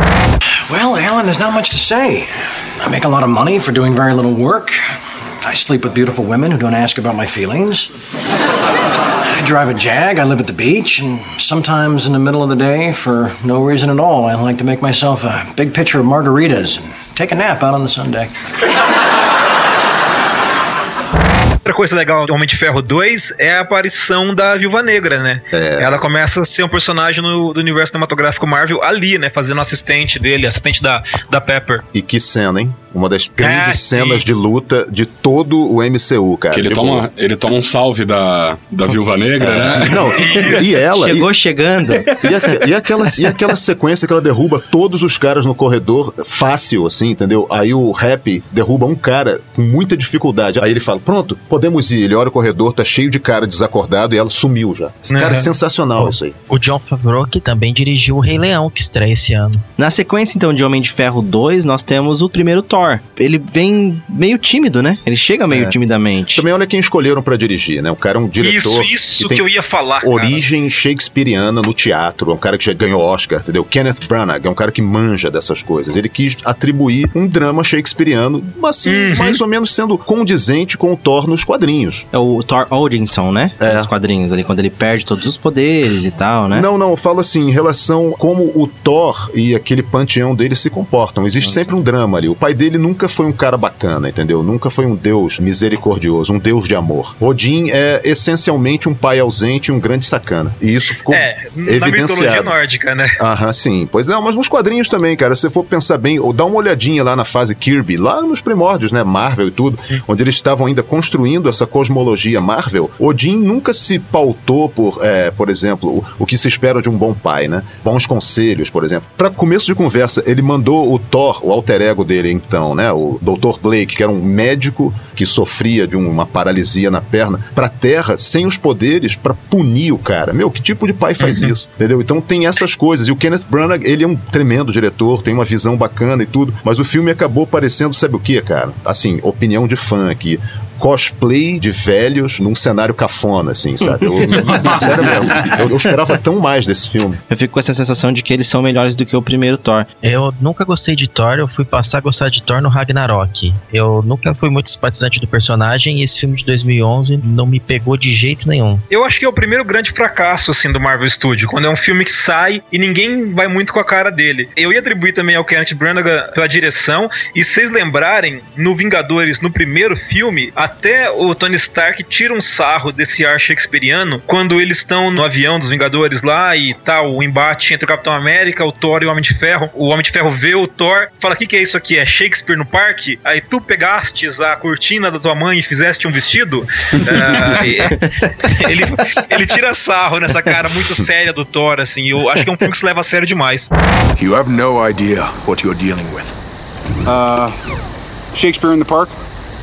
Well, Alan, there's not much to say. I make a lot of money for doing very little work. I sleep with beautiful women who don't ask about my feelings. I drive a Jag, I live at the beach, and sometimes in the middle of the day, for no reason at all, I like to make myself a big pitcher of margaritas and take a nap out on the sun deck.
Outra coisa legal do Homem de Ferro 2 é a aparição da Viúva Negra, né?
É.
Ela começa a ser um personagem no, do universo cinematográfico Marvel ali, né? Fazendo assistente dele, assistente da, da Pepper.
E que cena, hein? Uma das grandes
sim.
cenas de luta de todo o MCU, cara.
Que ele,
Tipo,
toma, ele toma um salve da, da Viúva Negra, né?
Não, e, e ela.
Chegou chegando.
E, e, aque- e aquela, e aquela sequência que ela derruba todos os caras no corredor, fácil, assim, entendeu? Aí o Happy derruba um cara com muita dificuldade. Aí ele fala: Pronto, podemos ir. Ele olha o corredor, tá cheio de cara desacordado e ela sumiu já. Esse cara é sensacional, isso aí.
O John Favreau, que também dirigiu o Rei Leão, que estreia esse ano.
Na sequência, então, de Homem de Ferro 2, nós temos o primeiro Thor. Ele vem meio tímido, né? Ele chega meio
É.
timidamente.
Também olha quem escolheram pra dirigir, né? O cara é um diretor.
isso, isso
tem
que eu ia falar, cara.
Origem shakespeariana no teatro. É um cara que já ganhou Oscar, entendeu? Kenneth Branagh é um cara que manja dessas coisas. Ele quis atribuir um drama shakespeariano, mas assim,
Uhum.
mais ou menos sendo condizente com o Thor nos quadrinhos.
É o Thor Odinson, né?
É.
Os quadrinhos ali, quando ele perde todos os poderes e tal, né?
Não, não, eu falo assim, em relação como o Thor e aquele panteão dele se comportam. Existe sempre um drama ali. O pai dele nunca foi um cara bacana, entendeu? Nunca foi um deus misericordioso, um deus de amor. Odin é essencialmente um pai ausente e um grande sacana. E isso ficou
É, na mitologia
evidenciado.
nórdica, né?
Aham, sim. Pois não, mas nos quadrinhos também, cara. Se você for pensar bem, ou dá uma olhadinha lá na fase Kirby, lá nos primórdios, né? Marvel e tudo, onde eles estavam ainda construindo essa cosmologia Marvel. Odin nunca se pautou por, é, por exemplo, o, o que se espera de um bom pai, né? Bons conselhos, por exemplo. Pra começo de conversa, ele mandou o Thor, o alter ego dele, então, né? O Dr. Blake, que era um médico que sofria de uma paralisia na perna, pra Terra, sem os poderes, pra punir o cara. Meu, que tipo de pai faz isso? Entendeu? Então tem essas coisas. E o Kenneth Branagh, ele é um tremendo diretor, tem uma visão bacana e tudo, mas o filme acabou parecendo, sabe o que, cara? Assim, opinião de fã aqui. Cosplay de velhos num cenário cafona, assim, sabe? Eu, sério mesmo. Eu, eu esperava tão mais desse filme.
Eu fico com essa sensação de que eles são melhores do que o primeiro Thor.
Eu nunca gostei de Thor, eu fui passar a gostar de Thor no Ragnarok. Eu nunca fui muito simpatizante do personagem e esse filme de 2011 não me pegou de jeito nenhum.
Eu acho que é o primeiro grande fracasso, assim, do Marvel Studio, quando é um filme que sai e ninguém vai muito com a cara dele. Eu ia atribuir também ao Kenneth Branagh pela direção, e se vocês lembrarem, no Vingadores, no primeiro filme, até o Tony Stark tira um sarro desse ar shakespeariano quando eles estão no avião dos Vingadores lá e tal, o embate entre o Capitão América, o Thor e o Homem de Ferro. O Homem de Ferro vê o Thor, fala: O que, que é isso aqui? É Shakespeare no parque? Aí tu pegastes a cortina da tua mãe e fizeste um vestido? Ah, ele, ele tira sarro nessa cara muito séria do Thor, assim. Eu acho que é um filme que se leva a sério demais.
You have no idea what you're dealing with.
Uh, Shakespeare in the Park?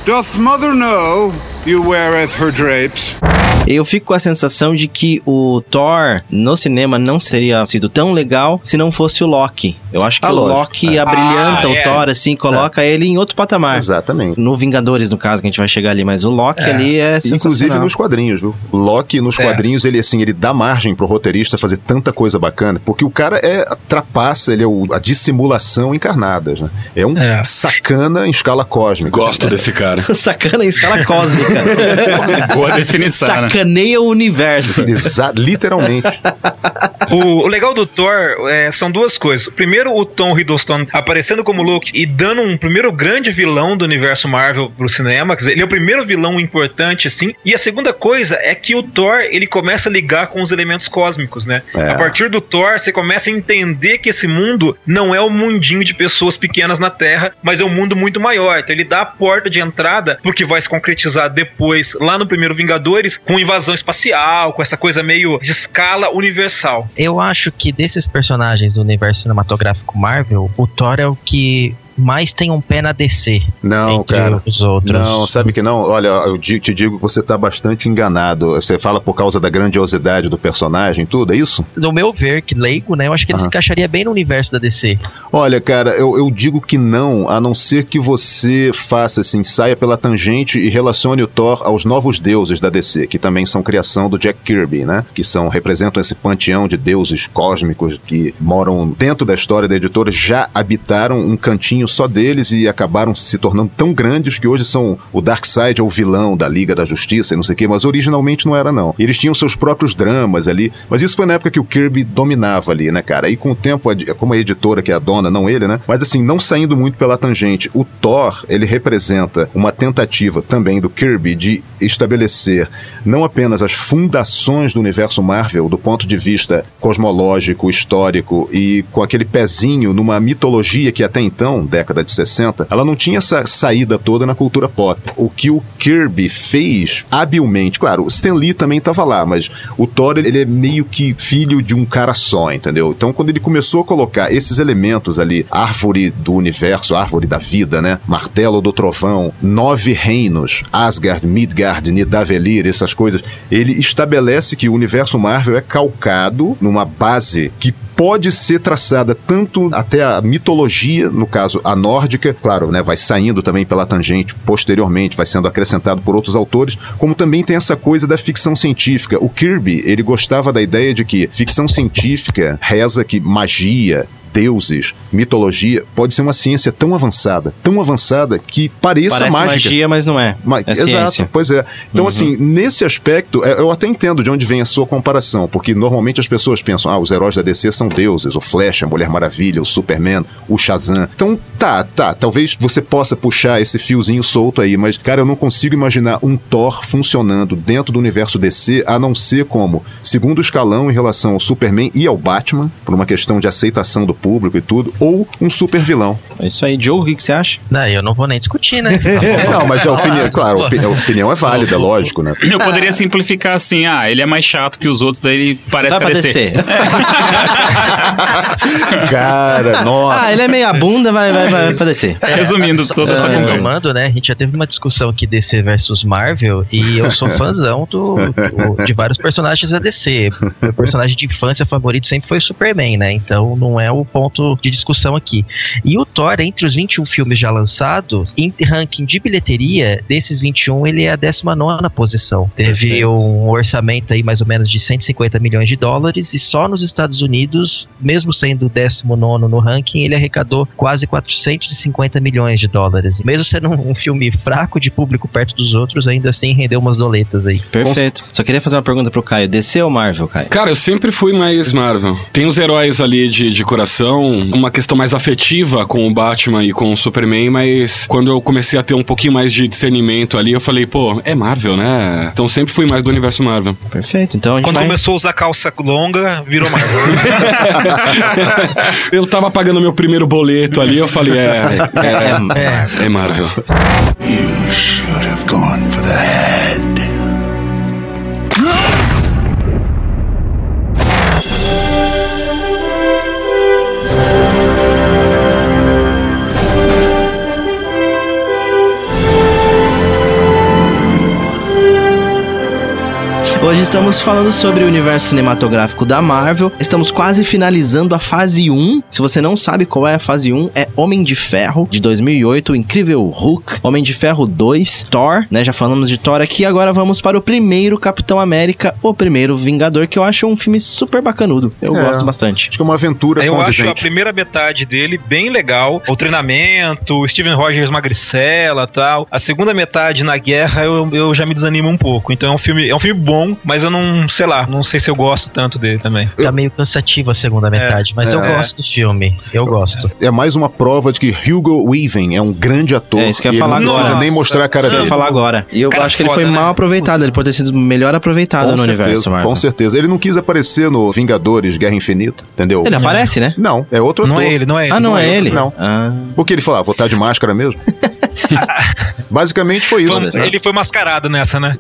Doth mother know you weareth her drapes?
Eu fico com a sensação de que o Thor no cinema não seria sido tão legal se não fosse o Loki. Eu acho que
Ah,
o. Loki
É.
abrilhanta
Ah,
o
é.
Thor, assim, coloca ele em outro patamar.
Exatamente.
No Vingadores, no caso, que a gente vai chegar ali, mas o Loki ali é
Inclusive nos quadrinhos, viu? Loki nos
É.
quadrinhos, ele assim, ele dá margem pro roteirista fazer tanta coisa bacana, porque o cara é trapaça, ele é o- a dissimulação encarnada, né? É um
É.
sacana em escala cósmica.
Gosto desse cara.
Sacana em escala cósmica.
Boa definição, né?
Sacaneia o universo.
Exa literalmente.
O, o legal do Thor é, são duas coisas. Primeiro, o Tom Hiddleston aparecendo como Loki e dando um primeiro grande vilão do universo Marvel pro cinema. Quer dizer, ele é o primeiro vilão importante, assim. E a segunda coisa é que o Thor, ele começa a ligar com os elementos cósmicos, né?
É.
A partir do Thor, você começa a entender que esse mundo não é um mundinho de pessoas pequenas na Terra, mas é um mundo muito maior. Então ele dá a porta de entrada pro que vai se concretizar depois, lá no primeiro Vingadores, com invasão espacial, com essa coisa meio de escala universal.
Eu acho que desses personagens do universo cinematográfico Marvel, o Thor é o que mais tem um pé na DC.
Não, cara.
os outros.
Não, sabe que não? Olha, eu te digo que você tá bastante enganado. Você fala por causa da grandiosidade do personagem, tudo, é isso?
No meu ver, que leigo, né? Eu acho que ele se encaixaria bem no universo da DC.
Olha, cara, eu, eu digo que não, a não ser que você faça assim, saia pela tangente e relacione o Thor aos novos deuses da DC, que também são criação do Jack Kirby, né? Que são representam esse panteão de deuses cósmicos que moram dentro da história da editora, já habitaram um cantinho só deles e acabaram se tornando tão grandes que hoje são o Darkseid é o vilão da Liga da Justiça e não sei o quê, mas originalmente não era não. Eles tinham seus próprios dramas ali, mas isso foi na época que o Kirby dominava ali, né, cara? E com o tempo, como a editora que é a dona, não ele, né? Mas assim, não saindo muito pela tangente, o Thor, ele representa uma tentativa também do Kirby de estabelecer não apenas as fundações do universo Marvel do ponto de vista cosmológico, histórico e com aquele pezinho numa mitologia que até então, década de 60, ela não tinha essa saída toda na cultura pop. O que o Kirby fez habilmente, claro, o Stan Lee também estava lá, mas o Thor ele é meio que filho de um cara só, entendeu? Então quando ele começou a colocar esses elementos ali, árvore do universo, árvore da vida, né? Martelo do trovão, nove reinos, Asgard, Midgard, Nidavellir, essas coisas, ele estabelece que o universo Marvel é calcado numa base que pode ser traçada tanto até a mitologia, no caso a nórdica, claro, né, vai saindo também pela tangente posteriormente, vai sendo acrescentado por outros autores, como também tem essa coisa da ficção científica. O Kirby, ele gostava da ideia de que ficção científica reza que magia, deuses, mitologia, pode ser uma ciência tão avançada, tão avançada que pareça
Parece
mágica.
magia, mas não é.
Ma-
É
Exato,
ciência.
pois é. Então,
Uhum.
assim, nesse aspecto, é, eu até entendo de onde vem a sua comparação, porque normalmente as pessoas pensam, ah, os heróis da DC são deuses, o Flash, a Mulher Maravilha, o Superman, o Shazam. Então, tá, tá, talvez você possa puxar esse fiozinho solto aí, mas, cara, eu não consigo imaginar um Thor funcionando dentro do universo DC, a não ser como segundo escalão em relação ao Superman e ao Batman, por uma questão de aceitação do público e tudo, ou um super vilão.
É isso aí, Joe, o que, que você acha?
Não, eu não vou nem discutir, né?
não, mas a opinião, claro, a opi- a opinião é válida, lógico, né?
Eu poderia simplificar assim, ah, ele é mais chato que os outros, daí ele parece
Vai
DC.
DC.
Cara, nossa.
Ah, ele é meia bunda, vai, vai, vai pra descer.
Resumindo toda essa
Só
conversa.
retomando, né? A gente já teve uma discussão aqui DC versus Marvel e eu sou fãzão do, do- de vários personagens da DC. Meu personagem de infância favorito sempre foi o Superman, né? Então não é o ponto de discussão aqui. E o Thor, entre os 21 filmes já lançados, em ranking de bilheteria, desses 21, ele é a 19 posição. Teve
Perfeito.
um orçamento aí mais ou menos de 150 milhões de dólares e só nos Estados Unidos, mesmo sendo o 19 no ranking, ele arrecadou quase 450 milhões de dólares. Mesmo sendo um, filme fraco de público perto dos outros, ainda assim rendeu umas doletas aí.
Perfeito. Só queria fazer uma pergunta pro Caio. DC ou Marvel, Caio?
Cara, eu sempre fui mais Marvel. Tem os heróis ali de, de coração, uma questão mais afetiva com o Batman e com o Superman, mas quando eu comecei a ter um pouquinho mais de discernimento ali, eu falei, pô, é Marvel, né? Então sempre fui mais do universo Marvel.
Perfeito. Então a gente
Quando
vai...
começou a usar calça longa, virou Marvel.
eu tava pagando meu primeiro boleto ali, eu falei, é, é, é Marvel.
You should have gone for the head.
Hoje estamos falando sobre o universo cinematográfico da Marvel. Estamos quase finalizando a fase 1. Se você não sabe qual é a fase 1, é Homem de Ferro de 2008, o Incrível Hulk, Homem de Ferro 2, Thor, né? Já falamos de Thor aqui. Agora vamos para o primeiro Capitão América, o primeiro Vingador, que eu acho um filme super bacanudo. Eu
É.
gosto bastante.
Acho que é uma aventura
Eu acho a
condizente.
primeira metade dele bem legal. O treinamento, o Steven Rogers magricela tal. A segunda metade na guerra eu, eu já me desanimo um pouco. Então é um filme, é um filme bom, mas eu não, sei lá, não sei se eu gosto tanto dele também.
Tá meio cansativo a segunda metade, mas eu
é.
gosto do filme. Eu gosto.
É mais uma prova de que Hugo Weaving é um grande ator.
É isso que eu ia falar
ele não
agora.
precisa nem mostrar a cara
Isso que eu
dele.
ia falar agora. E eu
Cara
acho que ele
foda,
foi
né?
mal aproveitado. Ele pode ter sido melhor aproveitado
Com
no
certeza,
universo Marvel.
com certeza. Ele não quis aparecer no Vingadores Guerra Infinita, entendeu?
Ele aparece, né?
Não, é outro
Não
ator.
é ele, não é ele.
Ah, não, é ele?
Não.
Ah.
Porque ele falou, ah, vou estar de máscara mesmo. Basicamente foi isso.
Foi- um- ele foi mascarado nessa, né?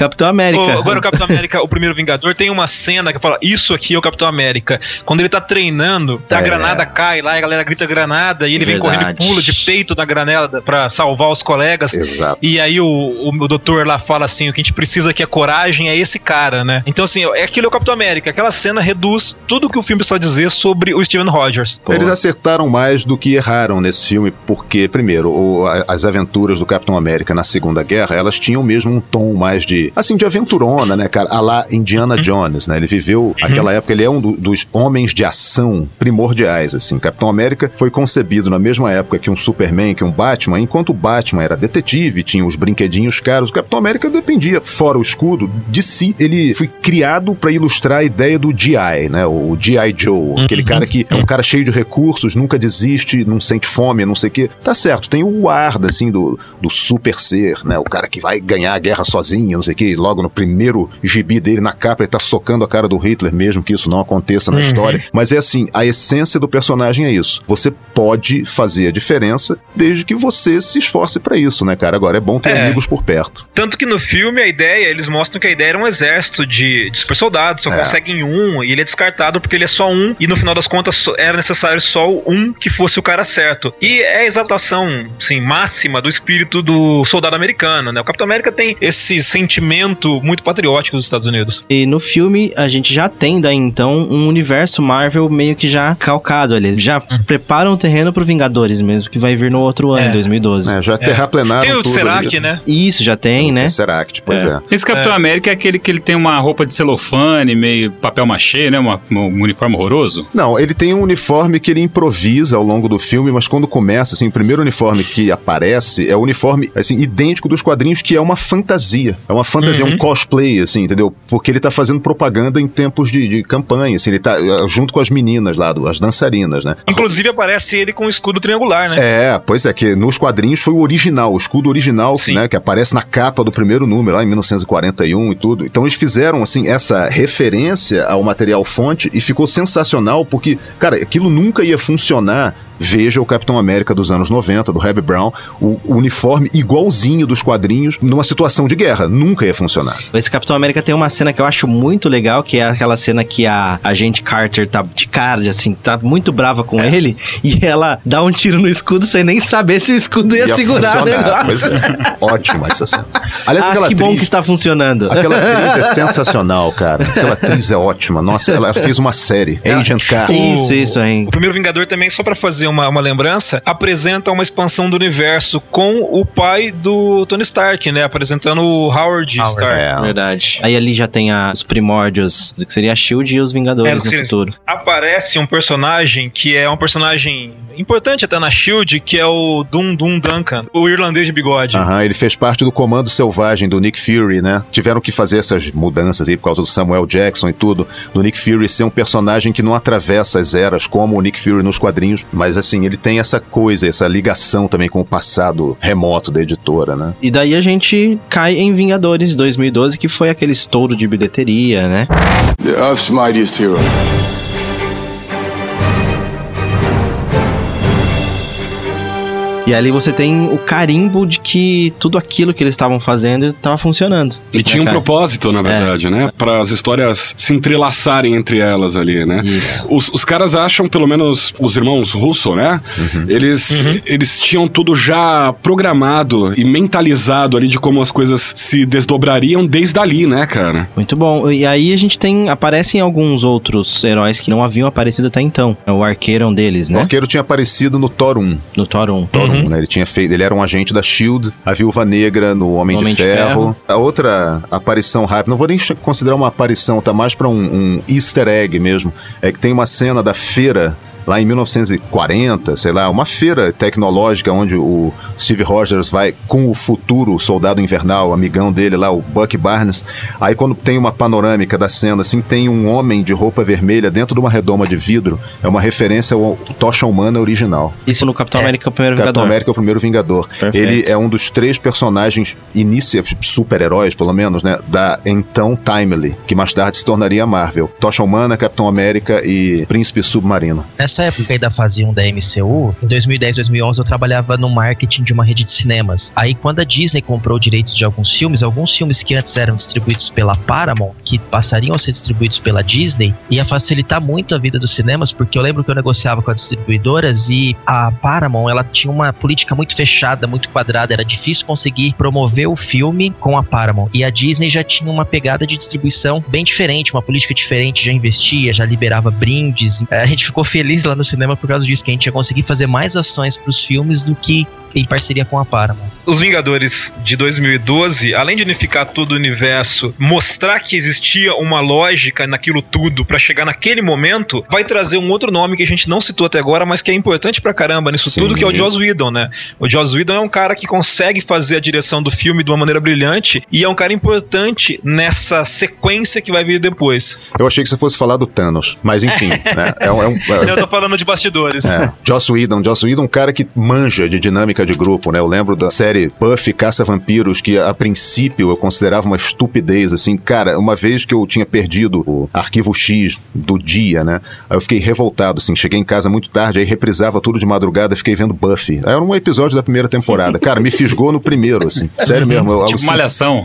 Capitão América.
O- agora o Capitão América, o primeiro Vingador, tem uma cena que fala: Isso aqui é o Capitão América. Quando ele tá treinando, a
É.
granada cai lá, e a galera grita granada, e ele vem
Verdade.
correndo e pula de peito na granada pra salvar os colegas.
Exato.
E aí o, o, o doutor lá fala assim: o que a gente precisa aqui é coragem, é esse cara, né? Então, assim, é aquilo é o Capitão América. Aquela cena reduz tudo que o filme precisa dizer sobre o Steven Rogers.
Pô.
Eles acertaram mais do que erraram nesse filme, porque, primeiro, o- a- as aventuras do Capitão América na Segunda Guerra, elas tinham mesmo um tom mais de de, assim, de aventurona, né, cara? A lá Indiana Jones, né? Ele viveu aquela época, ele é um do- dos homens de ação primordiais, assim. Capitão América foi concebido na mesma época que um Superman, que um Batman, enquanto o Batman era detetive, tinha os brinquedinhos caros, o Capitão América dependia, fora o escudo, de si. Ele foi criado pra ilustrar a ideia do GI, né? O G.I. Joe, aquele cara que é um cara cheio de recursos, nunca desiste, não sente fome, não sei o quê. Tá certo, tem o ar, assim, do, do super ser, né? O cara que vai ganhar a guerra sozinho, não sei o quê. Logo no primeiro gibi dele, na capa, ele tá socando a cara do Hitler, mesmo que isso não aconteça na
Uhum.
história. Mas é assim, a essência do personagem é isso. Você pode fazer a diferença desde que você se esforce pra isso, né, cara? Agora é bom ter
É.
amigos por perto.
Tanto que no filme a ideia, eles mostram que a ideia era um exército de, de super soldados, só
É.
conseguem um, e ele é descartado porque ele é só um, e no final das contas era necessário só um que fosse o cara certo. E é a exaltação, assim, máxima do espírito do soldado americano, né? O Capitão América tem esse sentimento muito patriótico dos Estados Unidos.
E no filme a gente já tem daí então um universo Marvel meio que já calcado ali. Já
Hum.
preparam o terreno pro Vingadores mesmo, que vai vir no outro ano,
É.
2012.
É, já terraplenaram
Tem o
tudo
Serac,
isso.
né?
Isso, já tem, né?
Tesseract, pois é.
Esse Capitão América é aquele que ele tem uma roupa de celofane, meio papel machê, né? Uma- um uniforme horroroso.
Não, ele tem um uniforme que ele improvisa ao longo do filme, mas quando começa, assim, o primeiro uniforme que aparece é o uniforme, assim, idêntico dos quadrinhos, que é uma fantasia. É uma fantasia,
Uhum.
um cosplay, assim, entendeu? Porque ele tá fazendo propaganda em tempos de, de campanha, assim, ele tá eh, junto com as meninas lá, do- as dançarinas, né?
Inclusive aparece ele com um escudo triangular, né?
É, pois é, que nos quadrinhos foi o original, o escudo original,
Sim.
né, que aparece na capa do primeiro número, lá em 1941 e tudo. Então eles fizeram, assim, essa referência ao material fonte e ficou sensacional, porque, cara, aquilo nunca ia funcionar. Veja o Capitão América dos anos 90, do Hebe Brown, o, o uniforme igualzinho dos quadrinhos numa situação de guerra. Nunca ia funcionar.
Esse Capitão América tem uma cena que eu acho muito legal, que é aquela cena que a agente Carter tá de cara, assim, tá muito brava
É.
com ele, e ela dá um tiro no escudo sem nem saber se o escudo ia,
Ia
segurar o negócio.
é. Ótima essa cena. Aliás,
ah,
aquela
que bom
atriz-
que está funcionando.
Aquela atriz é sensacional, cara. Aquela atriz é ótima. Nossa, ela fez uma série, Agent Carter.
Isso, isso, hein.
O primeiro Vingador também, só pra fazer uma, uma lembrança, apresenta uma expansão do universo com o pai do Tony Stark, né? Apresentando o Howard, Stark.
É.
Verdade. Aí ali já tem a- os primórdios que seria a SHIELD e os Vingadores
É,
no
sim.
futuro.
Aparece um personagem que é um personagem importante até na SHIELD, que é o Dum Dum Duncan, o irlandês de bigode.
Aham, ele fez parte do Comando Selvagem do Nick Fury, né? Tiveram que fazer essas mudanças aí por causa do Samuel Jackson e tudo, do Nick Fury ser um personagem que não atravessa as eras como o Nick Fury nos quadrinhos, mas assim, ele tem essa coisa, essa ligação também com o passado remoto da editora, né?
E daí a gente cai em Vingadores 2012, que foi aquele estouro de bilheteria, né?
The Earth's mightiest hero.
E ali você tem o carimbo de que tudo aquilo que eles estavam fazendo estava funcionando.
E tinha um
Né, cara?
propósito, na verdade, né? Para as histórias se entrelaçarem entre elas ali, né?
Isso.
Os, os caras acham, pelo menos os irmãos Russo, né? Eles, eles tinham tudo já programado e mentalizado ali de como as coisas se desdobrariam desde ali, né, cara?
Muito bom. E aí a gente tem. Aparecem alguns outros heróis que não haviam aparecido até então. O arqueiro é um deles,
O
né?
arqueiro tinha aparecido no Thor 1.
No Thor 1.
Thor 1, né? Ele tinha feito, ele era um agente da Shield, a Viúva Negra no Homem,
Homem
de,
de
Ferro.
Ferro.
A outra aparição rápida, não vou nem considerar uma aparição, tá mais pra um, um easter egg mesmo. É que tem uma cena da feira lá em 1940, sei lá, uma feira tecnológica onde o Steve Rogers vai com o futuro soldado invernal, amigão dele lá, o Buck Barnes. Aí quando tem uma panorâmica da cena, assim, tem um homem de roupa vermelha dentro de uma redoma de vidro. É uma referência ao Tocha Humana original.
Isso no Capitão América, o primeiro
Capitão
Vingador.
América é o primeiro Vingador.
Perfeito.
Ele é um dos três personagens inicia super-heróis, pelo menos, né? Da então Timely, que mais tarde se tornaria a Marvel. Tocha Humana, Capitão América e Príncipe Submarino.
Nessa época aí da fase 1 da MCU, em 2010, 2011, eu trabalhava no marketing de uma rede de cinemas. Aí, quando a Disney comprou direitos de alguns filmes, alguns filmes que antes eram distribuídos pela Paramount, que passariam a ser distribuídos pela Disney, ia facilitar muito a vida dos cinemas, porque eu lembro que eu negociava com as distribuidoras e a Paramount, ela tinha uma política muito fechada, muito quadrada, era difícil conseguir promover o filme com a Paramount. E a Disney já tinha uma pegada de distribuição bem diferente, uma política diferente, já investia, já liberava brindes. É, A gente ficou feliz lá no cinema por causa disso, que a gente ia conseguir fazer mais ações para os filmes do que em parceria com a Paramount.
Os Vingadores de 2012, além de unificar todo o universo, mostrar que existia uma lógica naquilo tudo pra chegar naquele momento, vai trazer um outro nome que a gente não citou até agora, mas que é importante pra caramba nisso
Sim.
tudo, que é o Joss Whedon, né? O Joss Whedon é um cara que consegue fazer a direção do filme de uma maneira brilhante e é um cara importante nessa sequência que vai vir depois.
Eu achei que você fosse falar do Thanos, mas enfim, né? É um. É um
Eu tô falando de bastidores.
É, Joss Whedon, Joss Whedon é um cara que manja de dinâmica de grupo, né? Eu lembro da série Buffy Caça-Vampiros, que a princípio eu considerava uma estupidez, assim. Cara, uma vez que eu tinha perdido o arquivo X do dia, né? Aí eu fiquei revoltado, assim. Cheguei em casa muito tarde, aí reprisava tudo de madrugada, fiquei vendo Buffy. Era um episódio da primeira temporada. Cara, me fisgou no primeiro, assim. Sério mesmo. Eu,
Tipo
assim,
malhação.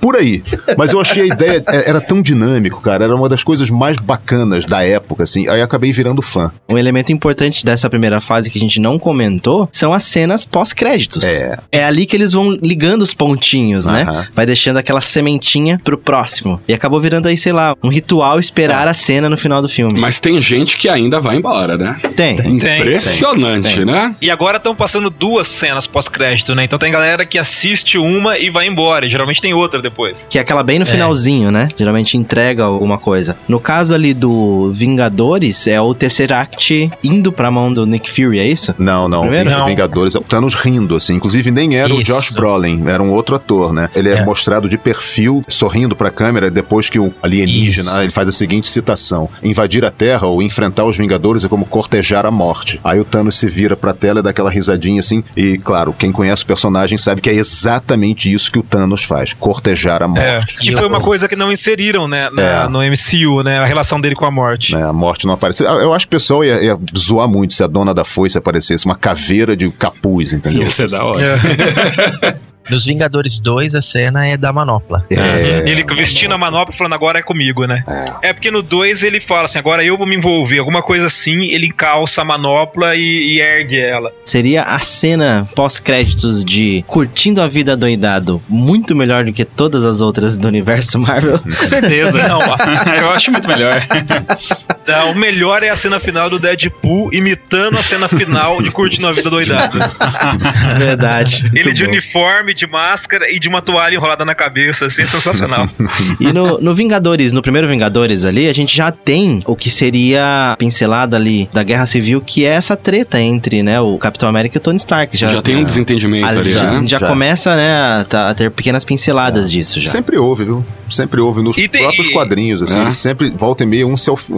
Por aí. Mas eu achei a ideia, é- era tão dinâmico, cara. Era uma das coisas mais bacanas da época, assim. Aí eu acabei virando fã.
Um elemento importante dessa primeira fase que a gente não comentou são as cenas pós-créditos.
É.
É ali que eles vão ligando os pontinhos, né? Vai deixando aquela sementinha pro próximo. E acabou virando aí, sei lá, um ritual esperar a cena no final do filme.
Mas tem gente que ainda vai embora, né?
Tem.
Impressionante,
Tem.
né?
E agora estão passando duas cenas pós-crédito, né? Então tem galera que assiste uma e vai embora. E geralmente tem outra depois.
Que é aquela bem no finalzinho, né? Geralmente entrega alguma coisa. No caso ali do Vingadores, é o Tesseract indo pra mão do Nick Fury, é isso?
Não, não.
Primeiro? Não.
Vingadores, o Rindo, assim. Inclusive, nem era o
Isso.
Josh Brolin, era um outro ator, né? Ele é,
É.
mostrado de perfil, sorrindo pra câmera, depois que o alienígena,
Isso.
ele faz a seguinte citação: Invadir a Terra ou enfrentar os Vingadores é como cortejar a morte. Aí o Thanos se vira pra tela e dá aquela risadinha assim. E, claro, quem conhece o personagem sabe que é exatamente isso que o Thanos faz: cortejar a morte.
É, que foi uma coisa que não inseriram, né, na-
É.
no MCU, né, a relação dele com a morte.
né, a morte não apareceu. Eu acho que o pessoal ia, ia zoar muito se a dona da foice aparecesse, uma caveira de capuz, entendeu?
Ia ser da hora.
Nos Vingadores 2, a cena é da manopla.
É.
E ele vestindo a manopla e falando, agora é comigo, né? É. porque no 2 ele fala assim, agora eu vou me envolver. Alguma coisa assim, ele calça a manopla e, e ergue ela.
Seria a cena pós-créditos de Curtindo a Vida Doidado muito melhor do que todas as outras do universo Marvel?
Com certeza.
Não,
Eu acho muito melhor.
Não, o melhor é a cena final do Deadpool imitando a cena final de Curtindo a Vida Doidado.
Verdade.
Ele de
bom.
uniforme, de máscara e de uma toalha enrolada na cabeça, assim, sensacional.
E no, no Vingadores, no primeiro Vingadores ali, a gente já tem o que seria a pincelada ali da Guerra Civil, que é essa treta entre, né, o Capitão América e o Tony Stark. Já,
Já tem um desentendimento ali,
já,
né?
A gente já,
Já.
começa, né, a, tá- a ter pequenas pinceladas disso já.
Sempre houve, viu? Sempre houve nos
E tem-
próprios quadrinhos, assim.
É.
eles Sempre, volta e meia, um se alf-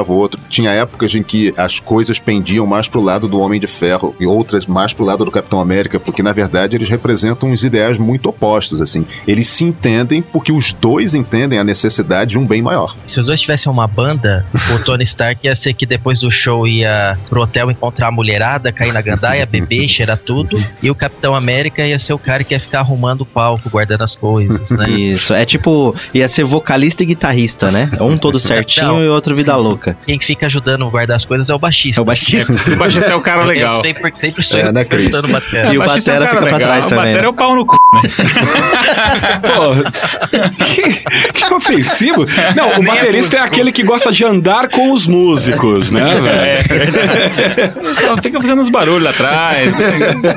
o outro. Tinha épocas em que as coisas pendiam mais pro lado do Homem de Ferro e outras mais pro lado do Capitão América, porque na verdade eles representam uns ideais muito opostos, assim. Eles se entendem porque os dois entendem a necessidade de um bem maior.
Se os dois tivessem uma banda, o Tony Stark ia ser que depois do show ia pro hotel encontrar a mulherada, cair na gandaia, beber, cheirar tudo. E o Capitão América ia ser o cara que ia ficar arrumando o palco, guardando as coisas, né?
Isso, é tipo, ia ser vocalista e guitarrista, né? Um todo certinho
Não.
e o outro vida louca.
Quem fica ajudando a guardar as coisas é o baixista.
É o baixista.
O baixista é o cara legal.
Eu sempre, sempre estou
É, né, Cris?
ajudando o batera.
E o
baixista é
batera
cara
fica pra
legal.
trás
O
também,
batera
né?
é o pau no c.
Pô, que, que ofensivo. Não, o
é
baterista é, aquele que gosta de andar com os músicos, né, velho?
É. Só fica fazendo uns barulhos lá atrás.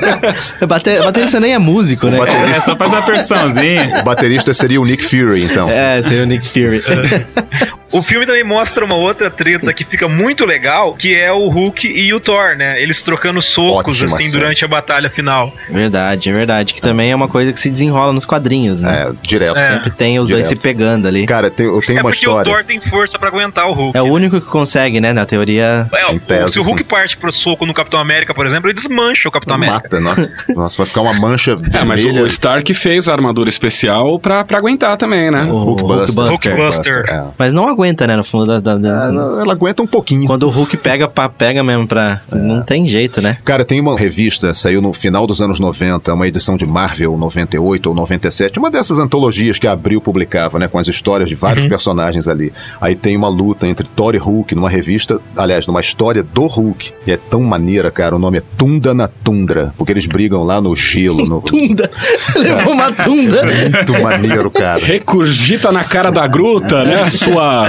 Bate- Baterista nem é músico, né?
É, só faz uma percussãozinha.
O baterista seria o Nick Fury, então.
É, seria o Nick Fury.
O filme também mostra uma outra treta que fica muito legal, que é o Hulk e o Thor, né? Eles trocando socos,
Ótima
assim,
cena.
durante a batalha final.
Verdade, é verdade. Que também é uma coisa que se desenrola nos quadrinhos, né?
É, direto.
É.
Sempre tem os dois
Direto.
se pegando ali.
Cara, tem, eu tenho
é
uma
porque
história.
o Thor tem força pra aguentar o Hulk.
É o único que consegue, né? Na teoria.
É, o-
tese,
se o Hulk
sim.
parte pro soco no Capitão América, por exemplo, ele desmancha o Capitão América.
Mata, nossa. Nossa, vai ficar uma mancha
É, mas
vermelha.
o Stark fez a armadura especial pra, pra aguentar também, né?
O
Hulkbuster.
Hulkbuster.
Hulkbuster.
É.
Mas não aguenta, né? No fundo da. da- da-
Ela, ela aguenta um pouquinho.
Quando o Hulk pega, pá, pega mesmo pra. Não tem jeito, né?
Cara, tem uma revista, saiu no final dos anos 90, uma edição de Marvel 98 ou 97, uma dessas antologias que a Abril publicava, né, com as histórias de vários personagens ali. Aí tem uma luta entre Thor e Hulk numa revista, aliás, numa história do Hulk. E é tão maneira, cara, o nome é Tunda na Tundra, porque eles brigam lá no gelo. No...
Tunda! Levou uma tunda!
Muito maneiro, cara.
Recurgita na cara da gruta, né? Sua.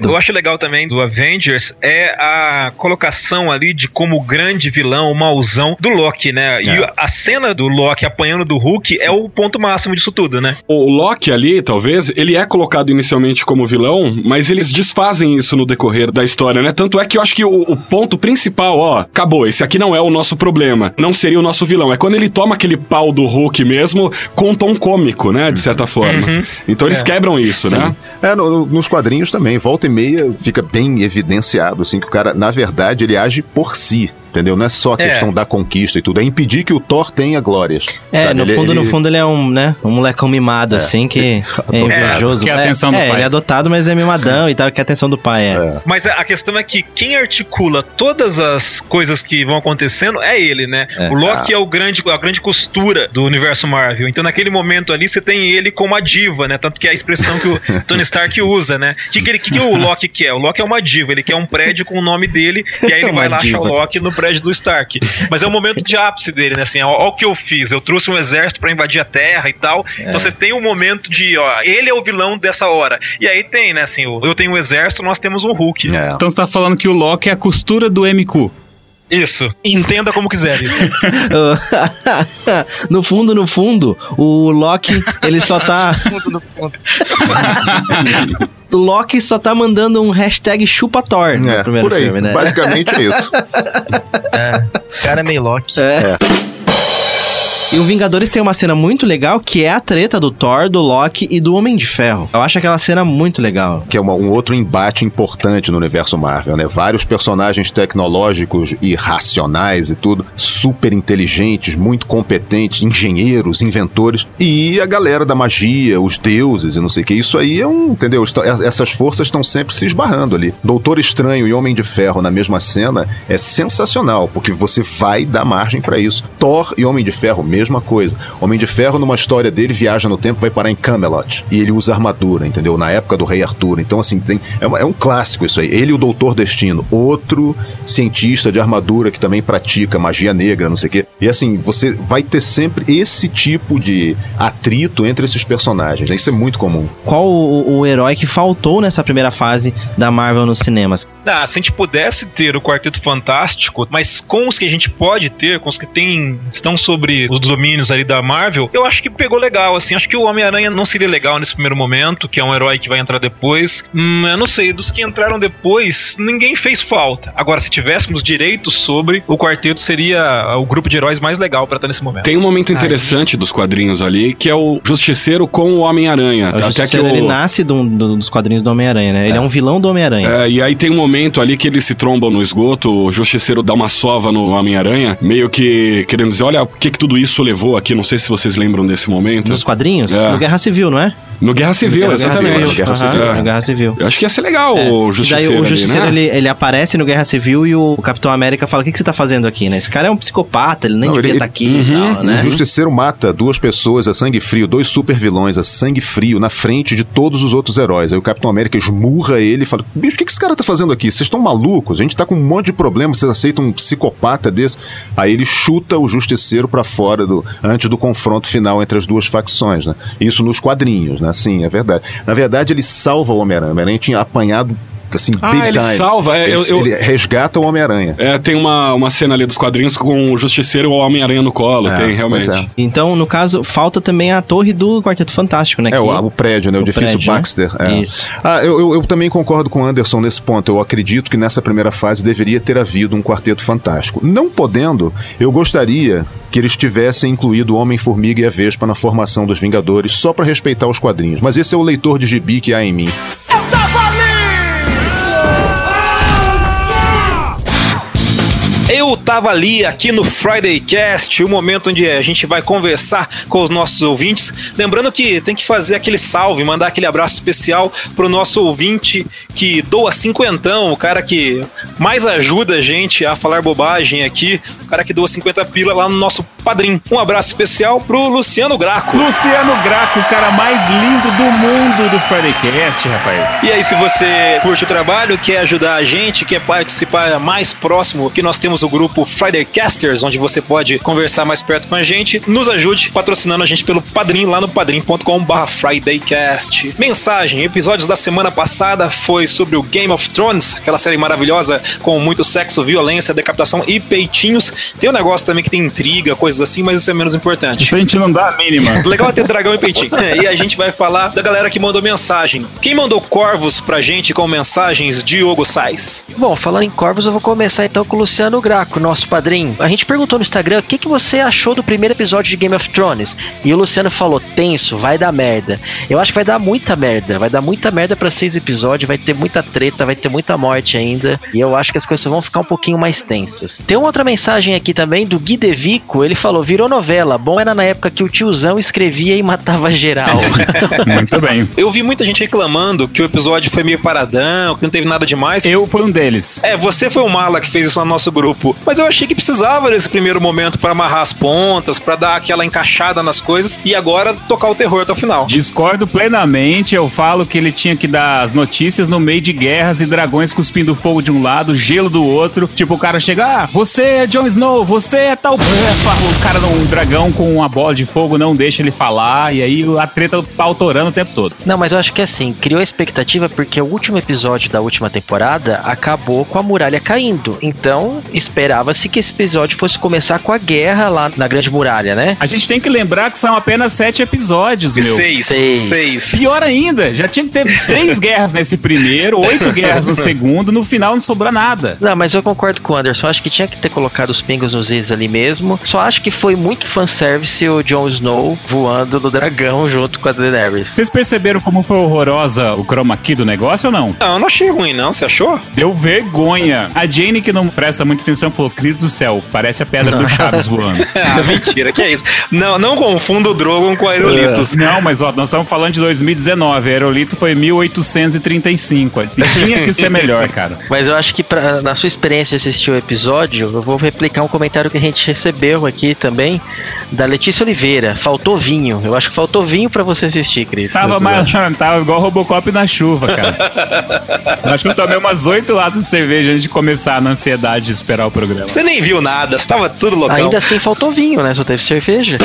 Eu acho legal também do Avengers é a colocação ali de como grande vilão, o mauzão do Loki, né? E
É.
a cena do Loki apanhando do Hulk é o ponto máximo disso tudo, né?
O Loki ali, talvez, ele é colocado inicialmente como vilão, mas eles desfazem isso no decorrer da história, né? Tanto é que eu acho que o, o ponto principal, ó, acabou, esse aqui não é o nosso problema, não seria o nosso vilão. É quando ele toma aquele pau do Hulk mesmo com um tom cômico, né? De certa forma.
Uhum.
Então eles
É.
quebram isso, né?
É, no- no- nos quadrinhos também, volta e meia fica bem evidenciado, assim, que o cara, na verdade, ele age por si. Entendeu? Não é só a
É.
questão da conquista e tudo, é impedir que o Thor tenha glórias.
É,
sabe?
no
Ele-
fundo,
ele-
no fundo ele é um, né, um molecão mimado,
É.
assim, que é invejoso.
quer a
É,
atenção do
é,
pai.
ele é adotado, mas é mimadão e tal, quer a atenção do pai, é.
Mas a questão é que quem articula todas as coisas que vão acontecendo é ele, né?
É.
O Loki é o grande, a grande costura do universo Marvel. Então, naquele momento ali, você tem ele como a diva, né? Tanto que é a expressão que o Tony Stark usa, né? O que, que, ele- que, que o Loki quer? O Loki é uma diva, ele quer um prédio com o nome dele, e aí ele vai lá achar o. Loki no prédio do Stark. Mas é o momento de ápice dele, né? Assim, ó, ó o que eu fiz. Eu trouxe um exército pra invadir a Terra e tal.
É.
Então você tem um momento de, ó, ele é o vilão dessa hora. E aí tem, né? Assim, eu tenho um exército, nós temos um Hulk.
Então você tá falando que o Loki é a costura do MQ.
Isso. Entenda como quiser isso.
no fundo, no fundo, o Loki, ele só tá. o Loki só tá mandando um hashtag chupa Thor no
É,
primeiro
por aí.
filme, né?
Basicamente é isso.
É, o cara é meio Loki.
É. E o Vingadores tem uma cena muito legal que é a treta do Thor, do Loki e do Homem de Ferro. Eu acho aquela cena muito legal.
Que é uma- um outro embate importante no universo Marvel, né? Vários personagens tecnológicos e racionais e tudo, super inteligentes, muito competentes, engenheiros, inventores, e a galera da magia, os deuses e não sei o que. Isso aí é um, entendeu? Está- Essas forças estão sempre se esbarrando ali. Doutor Estranho e Homem de Ferro na mesma cena é sensacional, porque você vai dar margem pra isso. Thor e Homem de Ferro, mesma coisa. Homem de Ferro, numa história dele, viaja no tempo, vai parar em Camelot. E ele usa armadura, entendeu? Na época do Rei Arthur. Então, assim, tem, é, uma- é um clássico isso aí. Ele e o Doutor Destino, outro cientista de armadura que também pratica magia negra, não sei o quê. E assim, você vai ter sempre esse tipo de atrito entre esses personagens. né? Isso é muito comum.
Qual o, o herói que faltou nessa primeira fase da Marvel nos cinemas?
Ah, se a gente pudesse ter o Quarteto Fantástico, mas com os que a gente pode ter, com os que tem, estão sobre os domínios ali da Marvel, eu acho que pegou legal, assim. Acho que o Homem-Aranha não seria legal nesse primeiro momento, que é um herói que vai entrar depois. Hum, eu não sei, dos que entraram depois, ninguém fez falta. Agora, se tivéssemos direitos sobre, o Quarteto seria o grupo de heróis mais legal pra estar nesse momento.
Tem um momento interessante dos quadrinhos ali, que é o Justiceiro com o Homem-Aranha.
O
Até que o...
ele nasce do- do- dos quadrinhos do Homem-Aranha, né? Ele é. um vilão do Homem-Aranha.
É, e aí tem um momento ali que eles se trombam no esgoto, o Justiceiro dá uma sova no Homem-Aranha, meio que querendo dizer, olha, o que que tudo isso levou aqui, não sei se vocês lembram desse momento.
Nos quadrinhos?
É.
No Guerra Civil, não é?
No Guerra Civil,
No Guerra
exatamente.
Civil,
Guerra Civil.
no Guerra Civil.
Eu acho que ia ser legal
É.
o
E
Justiceiro
daí o
ali,
Justiceiro,
né?
ele, ele aparece no Guerra Civil e o Capitão América fala, o que, que você tá fazendo aqui, né? Esse cara é um psicopata, ele nem
Não,
devia estar aqui e
Uhum.
tal, né?
O Justiceiro mata duas pessoas a sangue frio, dois super vilões a sangue frio na frente de todos os outros heróis. Aí o Capitão América esmurra ele e fala: Bicho, o que que esse cara tá fazendo aqui? Vocês estão malucos? A gente tá com um monte de problema, vocês aceitam um psicopata desse? Aí ele chuta o Justiceiro pra fora do antes do confronto final entre as duas facções, né? Isso nos quadrinhos, né? Sim, é verdade. Na verdade, ele salva o Homem-Aranha. O Homem-Aranha tinha apanhado assim,
Ah,
big
ele
time.
salva, é,
ele,
eu- eu-
ele resgata o Homem-Aranha.
É, tem uma, uma cena ali dos quadrinhos com o Justiceiro e o Homem-Aranha no colo,
É,
tem, realmente.
é.
Então, no caso, falta também a torre do Quarteto Fantástico, né?
É,
que-
o, o prédio, né? O, edifício
prédio, né?
Baxter. é.
Isso.
Ah, eu, eu, eu também concordo com o Anderson nesse ponto. Eu acredito que nessa primeira fase deveria ter havido um quarteto fantástico. Não podendo, eu gostaria que eles tivessem incluído o Homem-Formiga e a Vespa na formação dos Vingadores, só pra respeitar os quadrinhos. Mas esse é o leitor de gibi que há em mim.
Eu tava ali aqui no Friday Cast, o momento onde a gente vai conversar com os nossos ouvintes. Lembrando que tem que fazer aquele salve, mandar aquele abraço especial pro nosso ouvinte que doa cinquentão, o cara que mais ajuda a gente a falar bobagem aqui, o cara que doa 50 pila lá no nosso Padrim. Um abraço especial pro Luciano Graco.
Luciano Graco, o cara mais lindo do mundo do Fridaycast, rapaz.
E aí, se você curte o trabalho, quer ajudar a gente, quer participar mais próximo, que nós temos o grupo Fridaycasters, onde você pode conversar mais perto com a gente, nos ajude patrocinando a gente pelo Padrim, lá no padrim.com.br Fridaycast. Mensagem: episódios da semana passada foi sobre o Game of Thrones, aquela série maravilhosa com muito sexo, violência, decapitação e peitinhos. Tem um negócio também que tem intriga, coisas assim, mas isso é menos importante.
Isso a gente não dá a mínima.
Legal é ter dragão e peitinho. É, e a gente vai falar da galera que mandou mensagem. Quem mandou corvos pra gente com mensagens? Diogo Sais.
Bom, falando em corvos, eu vou começar então com o Luciano Graco, nosso padrinho. A gente perguntou no Instagram o que, que você achou do primeiro episódio de Game of Thrones. E o Luciano falou: tenso, vai dar merda. Eu acho que vai dar muita merda. Vai dar muita merda pra seis episódios, vai ter muita treta, vai ter muita morte ainda. E eu acho que as coisas vão ficar um pouquinho mais tensas. Tem uma outra mensagem aqui também do Gui Devico. Ele falou: virou novela. Bom era na época que o tiozão escrevia e matava geral.
Muito bem.
Eu vi muita gente reclamando que o episódio foi meio paradão, que não teve nada demais.
Eu fui um deles.
É, você foi o mala que fez isso no nosso grupo. Mas eu achei que precisava desse primeiro momento pra amarrar as pontas, pra dar aquela encaixada nas coisas e agora tocar o terror até o final.
Discordo plenamente. Eu falo que ele tinha que dar as notícias no meio de guerras e dragões cuspindo fogo de um lado, gelo do outro. Tipo, o cara chega, ah, você é Jon Snow, você é tal. O cara, um dragão com uma bola de fogo, não deixa ele falar. E aí a treta tá autorando o tempo todo.
Não, mas eu acho que assim, criou a expectativa porque o último episódio da última temporada acabou com a muralha caindo. Então, esperava-se que esse episódio fosse começar com a guerra lá na Grande Muralha, né?
A gente tem que lembrar que são apenas sete episódios, meu.
Seis.
Seis.
Seis.
Pior ainda, já tinha que ter três guerras nesse primeiro, oito guerras no segundo, no final não sobrou nada.
Não, mas eu concordo com o Anderson. Acho que tinha que ter colocado os pingos nos is ali mesmo. Só acho que foi muito fanservice o Jon Snow voando no dragão junto com a Daenerys.
Vocês perceberam como foi horrorosa o chroma key do negócio ou não?
Não, eu não achei ruim, não. Você achou?
Deu vergonha. A Jane, que não presta muita atenção, falou: Cris do céu, parece a pedra do Chaves voando.
ah, mentira, que é isso? Não, não confunda o Drogon com Aerolitos.
Não, mas ó, nós estamos falando de 2019. Aerolito foi 1835. E tinha que ser melhor, cara.
Mas eu acho que pra, na sua experiência de assistir o episódio, eu vou replicar um comentário que a gente recebeu aqui também, da Letícia Oliveira. Faltou vinho. Eu acho que faltou vinho pra você assistir, Cris.
Tava, mais, tava igual Robocop na chuva, cara. acho que eu tomei umas oito latas de cerveja antes de começar na ansiedade de esperar o programa.
Você nem viu nada, você tava tudo loucão.
Ainda assim faltou vinho, né? Só teve cerveja.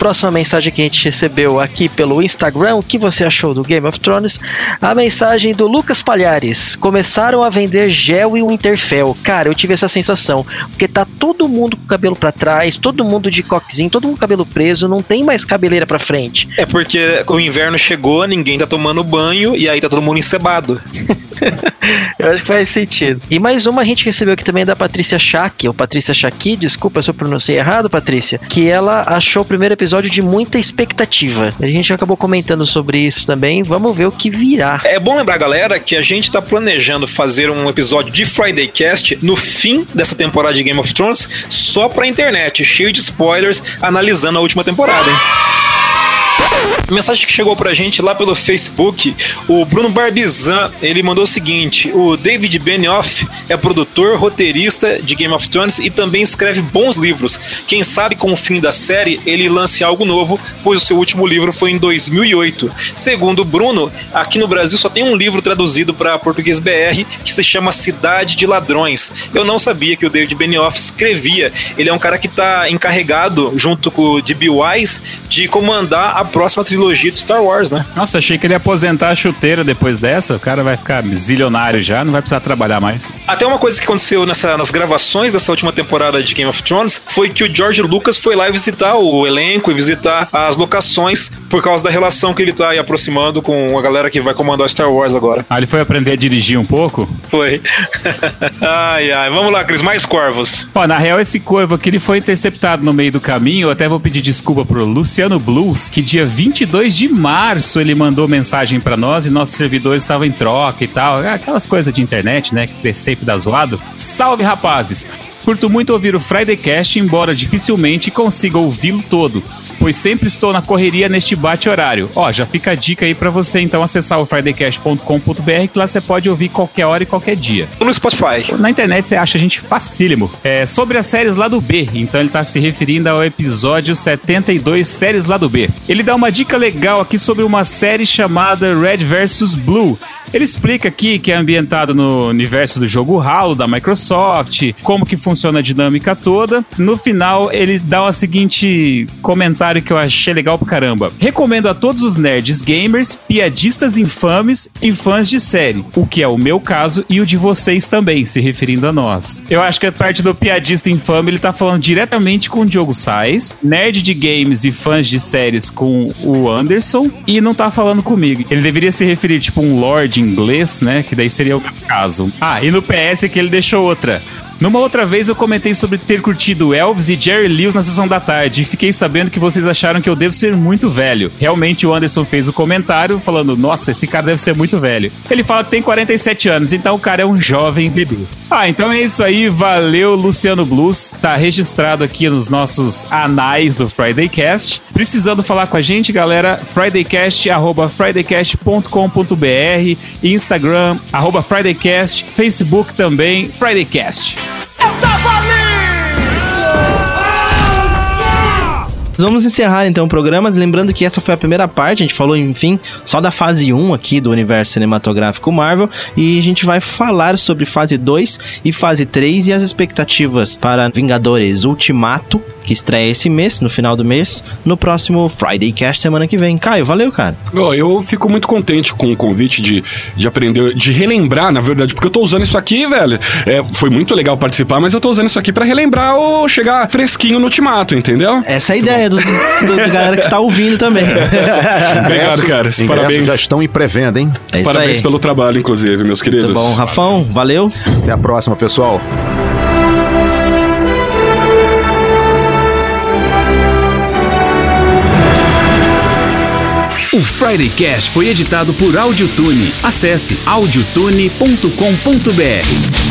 Próxima mensagem que a gente recebeu aqui pelo Instagram, o que você achou do Game of Thrones? A mensagem do Lucas Palhares. Começaram a vender gel e Winterfell. Cara, eu tive essa sensação, porque tá todo mundo com o cabelo para trás, todo mundo de coquezinho, todo mundo com cabelo preso, não tem mais cabeleira para frente.
É porque o inverno chegou, ninguém tá tomando banho e aí tá todo mundo encebado.
eu acho que faz sentido. E mais uma a gente recebeu aqui também da Patrícia Chaki, ou Patrícia Chaki, desculpa se eu pronunciei errado, Patrícia, que ela achou o primeiro episódio de muita expectativa. A gente acabou comentando sobre isso também. Vamos ver o que virá.
É bom lembrar, galera, que a gente tá planejando fazer um episódio de Friday Cast no fim dessa temporada de Game of Thrones, só pra internet, cheio de spoilers, analisando a última temporada, hein? Mensagem que chegou pra gente lá pelo Facebook, o Bruno Barbizan, ele mandou o seguinte: o David Benioff é produtor, roteirista de Game of Thrones e também escreve bons livros. Quem sabe com o fim da série ele lance algo novo, pois o seu último livro foi em 2008. Segundo o Bruno, aqui no Brasil só tem um livro traduzido para português BR que se chama Cidade de Ladrões. Eu não sabia que o David Benioff escrevia. Ele é um cara que está encarregado, junto com o D.B. Wise, de comandar a próxima trilogia de Star Wars, né?
Nossa, achei que ele ia aposentar a chuteira depois dessa. O cara vai ficar zilionário já, não vai precisar trabalhar mais.
Até uma coisa que aconteceu nessa, nas gravações dessa última temporada de Game of Thrones foi que o George Lucas foi lá visitar o elenco e visitar as locações por causa da relação que ele tá aí aproximando com a galera que vai comandar Star Wars agora.
Ah, ele foi aprender a dirigir um pouco?
Foi. ai, ai. Vamos lá, Cris, mais corvos.
Ó, na real, esse corvo aqui ele foi interceptado no meio do caminho. Eu até vou pedir desculpa pro Luciano Blues, que dia 22 de março ele mandou mensagem para nós e nossos servidores estavam em troca e tal. Aquelas coisas de internet, né? Que sempre dá zoado. Salve, rapazes! Curto muito ouvir o Friday Cast, embora dificilmente consiga ouvi-lo todo. Pois sempre estou na correria neste bate-horário. Ó, já fica a dica aí pra você então acessar o fridaycast.com.br que lá você pode ouvir qualquer hora e qualquer dia.
No Spotify.
Na internet você acha a gente facílimo. É sobre as séries lá do B, então ele tá se referindo ao episódio 72, séries lá do B. Ele dá uma dica legal aqui sobre uma série chamada Red vs Blue. Ele explica aqui que é ambientado no universo do jogo Halo da Microsoft, como que funciona a dinâmica toda. No final, ele dá o seguinte comentário que eu achei legal pra caramba. Recomendo a todos os nerds gamers, piadistas infames e fãs de série, o que é o meu caso e o de vocês também, se referindo a nós. Eu acho que a parte do piadista infame ele tá falando diretamente com o Diogo Sais, nerd de games e fãs de séries com o Anderson, e não tá falando comigo. Ele deveria se referir tipo um lord inglês, né? Que daí seria o meu caso. Ah, e no PS que ele deixou outra. Numa outra vez eu comentei sobre ter curtido Elvis e Jerry Lewis na sessão da tarde e fiquei sabendo que vocês acharam que eu devo ser muito velho. Realmente o Anderson fez o comentário falando: Nossa, esse cara deve ser muito velho. Ele fala que tem 47 anos, então o cara é um jovem bebê. Ah, então é isso aí. Valeu, Luciano Blues. Tá registrado aqui nos nossos anais do Friday Cast. Precisando falar com a gente, galera, fridaycast, arroba fridaycast.com.br, Instagram, arroba fridaycast, Facebook também, fridaycast. Stop!
Vamos encerrar então o programa, lembrando que essa foi a primeira parte, a gente falou, enfim, só da fase 1 aqui do universo cinematográfico Marvel, e a gente vai falar sobre fase 2 e fase 3 e as expectativas para Vingadores Ultimato, que estreia esse mês, no final do mês, no próximo Friday Cast semana que vem. Caio, valeu, cara.
Ó, eu fico muito contente com o convite de, de aprender, de relembrar, na verdade, porque eu tô usando isso aqui, velho. É, foi muito legal participar, mas eu tô usando isso aqui pra relembrar ou chegar fresquinho no ultimato, entendeu?
Essa é a ideia do, do, da galera que está ouvindo também.
Obrigado, cara. Parabéns.
já estão em pré-venda, hein?
É isso
Parabéns
aí.
pelo trabalho, inclusive, meus queridos.
Muito bom, Rafão, valeu.
Até a próxima, pessoal.
O Friday Cast foi editado por Audiotune. Acesse audiotune.com.br.